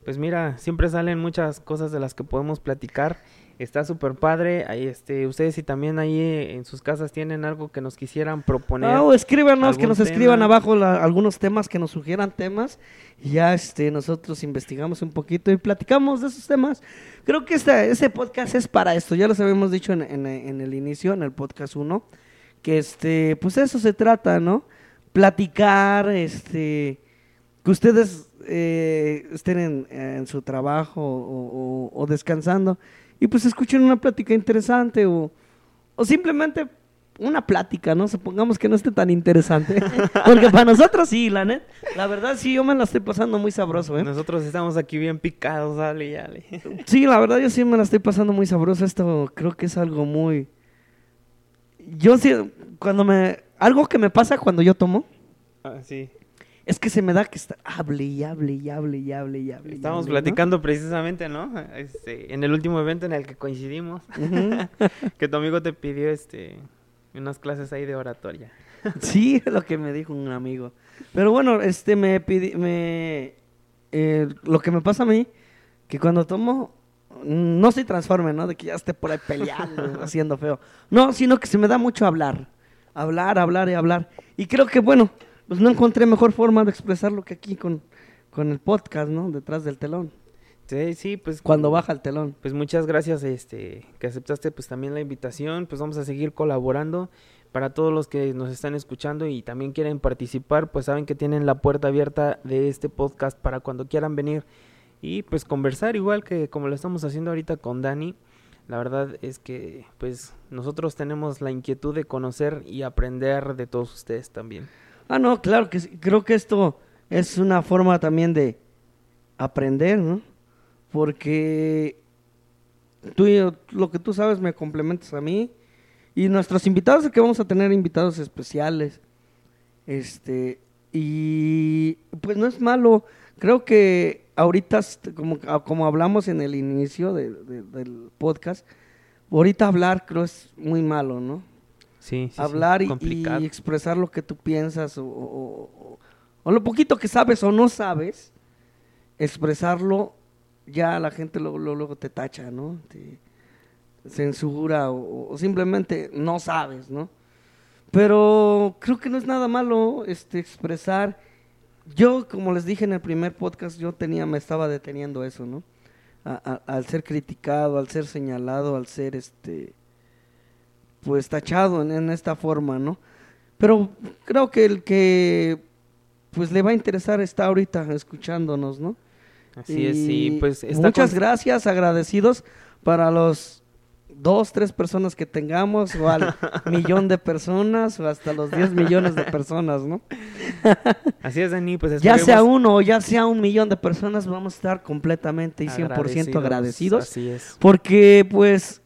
pues mira, siempre salen muchas cosas de las que podemos platicar. Está súper padre. Ahí, este, ustedes si también ahí en sus casas tienen algo que nos quisieran proponer. No, escríbanos, que nos escriban abajo algunos temas, que nos sugieran temas. Y ya este, nosotros investigamos un poquito y platicamos de esos temas. Creo que este, este podcast es para esto. Ya los habíamos dicho en, en, en el inicio, en el podcast 1. Que este, pues eso se trata, ¿no? Platicar, este, que ustedes eh, estén en, su trabajo o, descansando y pues escuchen una plática interesante o, o simplemente una plática, ¿no? Supongamos que no esté tan interesante. Porque para nosotros sí, la net. La verdad sí, yo me la estoy pasando muy sabroso, ¿eh? Nosotros estamos aquí bien picados, dale, dale. Sí, la verdad yo sí me la estoy pasando muy sabroso. Esto creo que es algo muy... Yo sí, cuando me... Algo que me pasa cuando yo tomo. Ah, sí. Es que se me da que está, hable y hable y hable y hable y hable. Estamos platicando precisamente, ¿no? Este, en el último evento en el que coincidimos, que tu amigo te pidió este unas clases ahí de oratoria. sí, es lo que me dijo un amigo. Pero bueno, este me pidi, me eh, lo que me pasa a mí que cuando tomo no soy transforme, ¿no? De que ya esté por ahí peleando, haciendo feo. No, sino que se me da mucho hablar. Hablar, hablar y hablar. Y creo que, bueno, pues no encontré mejor forma de expresarlo que aquí con, con el podcast, ¿no? Detrás del telón. Sí, sí, pues cuando baja el telón. Pues muchas gracias este que aceptaste pues también la invitación, pues vamos a seguir colaborando para todos los que nos están escuchando y también quieren participar, pues saben que tienen la puerta abierta de este podcast para cuando quieran venir y pues conversar igual que como lo estamos haciendo ahorita con Dani. La verdad es que pues nosotros tenemos la inquietud de conocer y aprender de todos ustedes también. Ah, no, claro que sí. creo que esto es una forma también de aprender, ¿no? Porque tú y lo que tú sabes me complementas a mí y nuestros invitados, que vamos a tener invitados especiales. Este, y pues no es malo. Creo que ahorita, como, ah, como hablamos en el inicio del podcast, ahorita hablar creo es muy malo, ¿no? Sí, sí Hablar Y, expresar lo que tú piensas o, lo poquito que sabes o no sabes, expresarlo, ya la gente luego, luego, te tacha, ¿no? censura o, simplemente no sabes, ¿no? Pero creo que no es nada malo este expresar. Yo, como les dije en el primer podcast, yo tenía, me estaba deteniendo eso, ¿no? al ser criticado, al ser señalado, al ser este, pues tachado en, en, esta forma, ¿no? Pero creo que el que, pues le va a interesar está ahorita escuchándonos, ¿no? Así es, sí, pues muchas gracias, agradecidos para los dos, tres personas que tengamos, o al millón de personas, o hasta los diez millones de personas, ¿no? Así es, Dani, pues Ya sea uno o ya sea un millón de personas, vamos a estar completamente y 100% agradecidos. Así es. Porque, pues,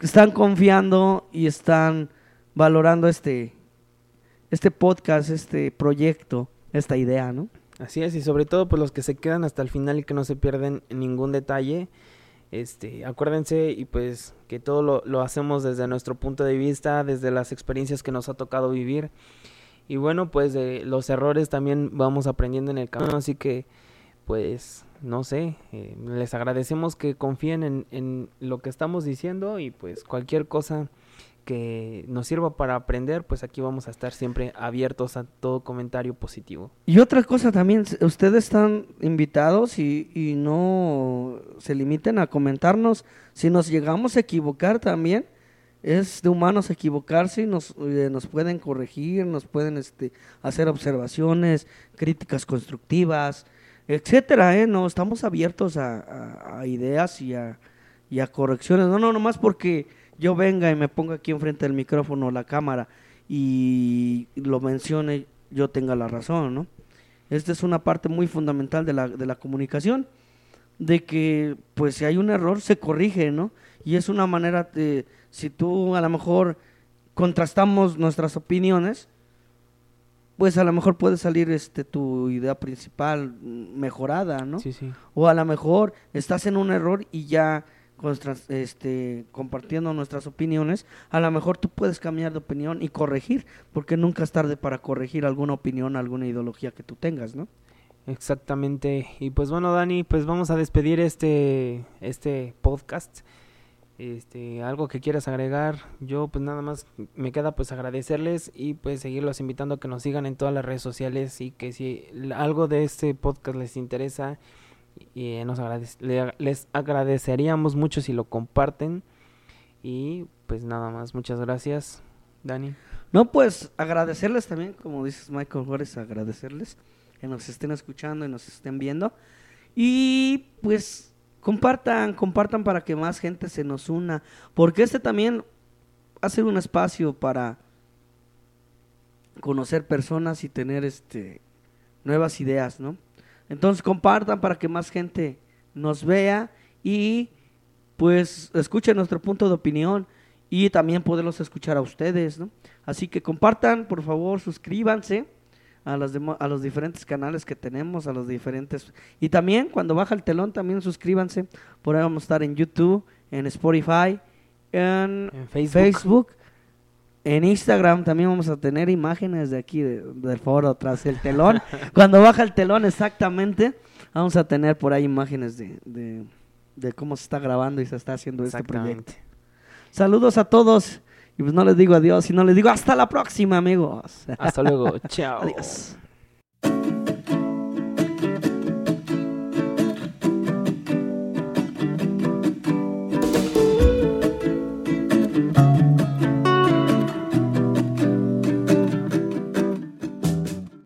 están confiando y están valorando este, este podcast, este proyecto, esta idea, ¿no? Así es, y sobre todo, pues los que se quedan hasta el final y que no se pierden ningún detalle este, acuérdense y pues que todo lo, lo, hacemos desde nuestro punto de vista, desde las experiencias que nos ha tocado vivir. Y bueno, pues de los errores también vamos aprendiendo en el camino, así que pues no sé, eh, les agradecemos que confíen en, lo que estamos diciendo y pues cualquier cosa que nos sirva para aprender, pues aquí vamos a estar siempre abiertos a todo comentario positivo. Y otra cosa también, ustedes están invitados y, y no se limiten a comentarnos si nos llegamos a equivocar también. Es de humanos equivocarse y nos, eh, nos pueden corregir, nos pueden este, hacer observaciones, críticas constructivas, etcétera, ¿eh? No, estamos abiertos a, ideas y a, y a correcciones. No, no, nomás porque yo venga y me ponga aquí enfrente del micrófono la cámara y lo mencione, yo tenga la razón, ¿no? Esta es una parte muy fundamental de la, de la comunicación, de que pues si hay un error se corrige, ¿no? Y es una manera de, si tú a lo mejor contrastamos nuestras opiniones, pues a lo mejor puede salir este tu idea principal mejorada, ¿no? Sí, sí. O a lo mejor estás en un error y ya este, compartiendo nuestras opiniones, a lo mejor tú puedes cambiar de opinión y corregir, porque nunca es tarde para corregir alguna opinión, alguna ideología que tú tengas, ¿no? Exactamente. Y pues bueno, Dani, pues vamos a despedir este, este podcast. Este, algo que quieras agregar, yo pues nada más me queda pues agradecerles y pues seguirlos invitando a que nos sigan en todas las redes sociales y que si algo de este podcast les interesa, y nos les agradeceríamos mucho si lo comparten. Y pues nada más, muchas gracias, Dani. No, pues agradecerles también, como dices Michael Juárez, agradecerles que nos estén escuchando y nos estén viendo. Y pues compartan, compartan para que más gente se nos una, porque este también hace un espacio para conocer personas y tener este nuevas ideas, ¿no? Entonces compartan para que más gente nos vea y pues escuchen nuestro punto de opinión y también poderlos escuchar a ustedes, ¿no? Así que compartan, por favor, suscríbanse a los, a los diferentes canales que tenemos, a los diferentes... Y también cuando baja el telón, también suscríbanse. Por ahí vamos a estar en YouTube, en Spotify, en, Facebook. En Instagram también vamos a tener imágenes de aquí, del foro, tras el telón. Cuando baja el telón exactamente, vamos a tener por ahí imágenes de, de cómo se está grabando y se está haciendo este proyecto. Saludos a todos. Y pues no les digo adiós, sino les digo hasta la próxima, amigos. Hasta luego. Chao. Adiós.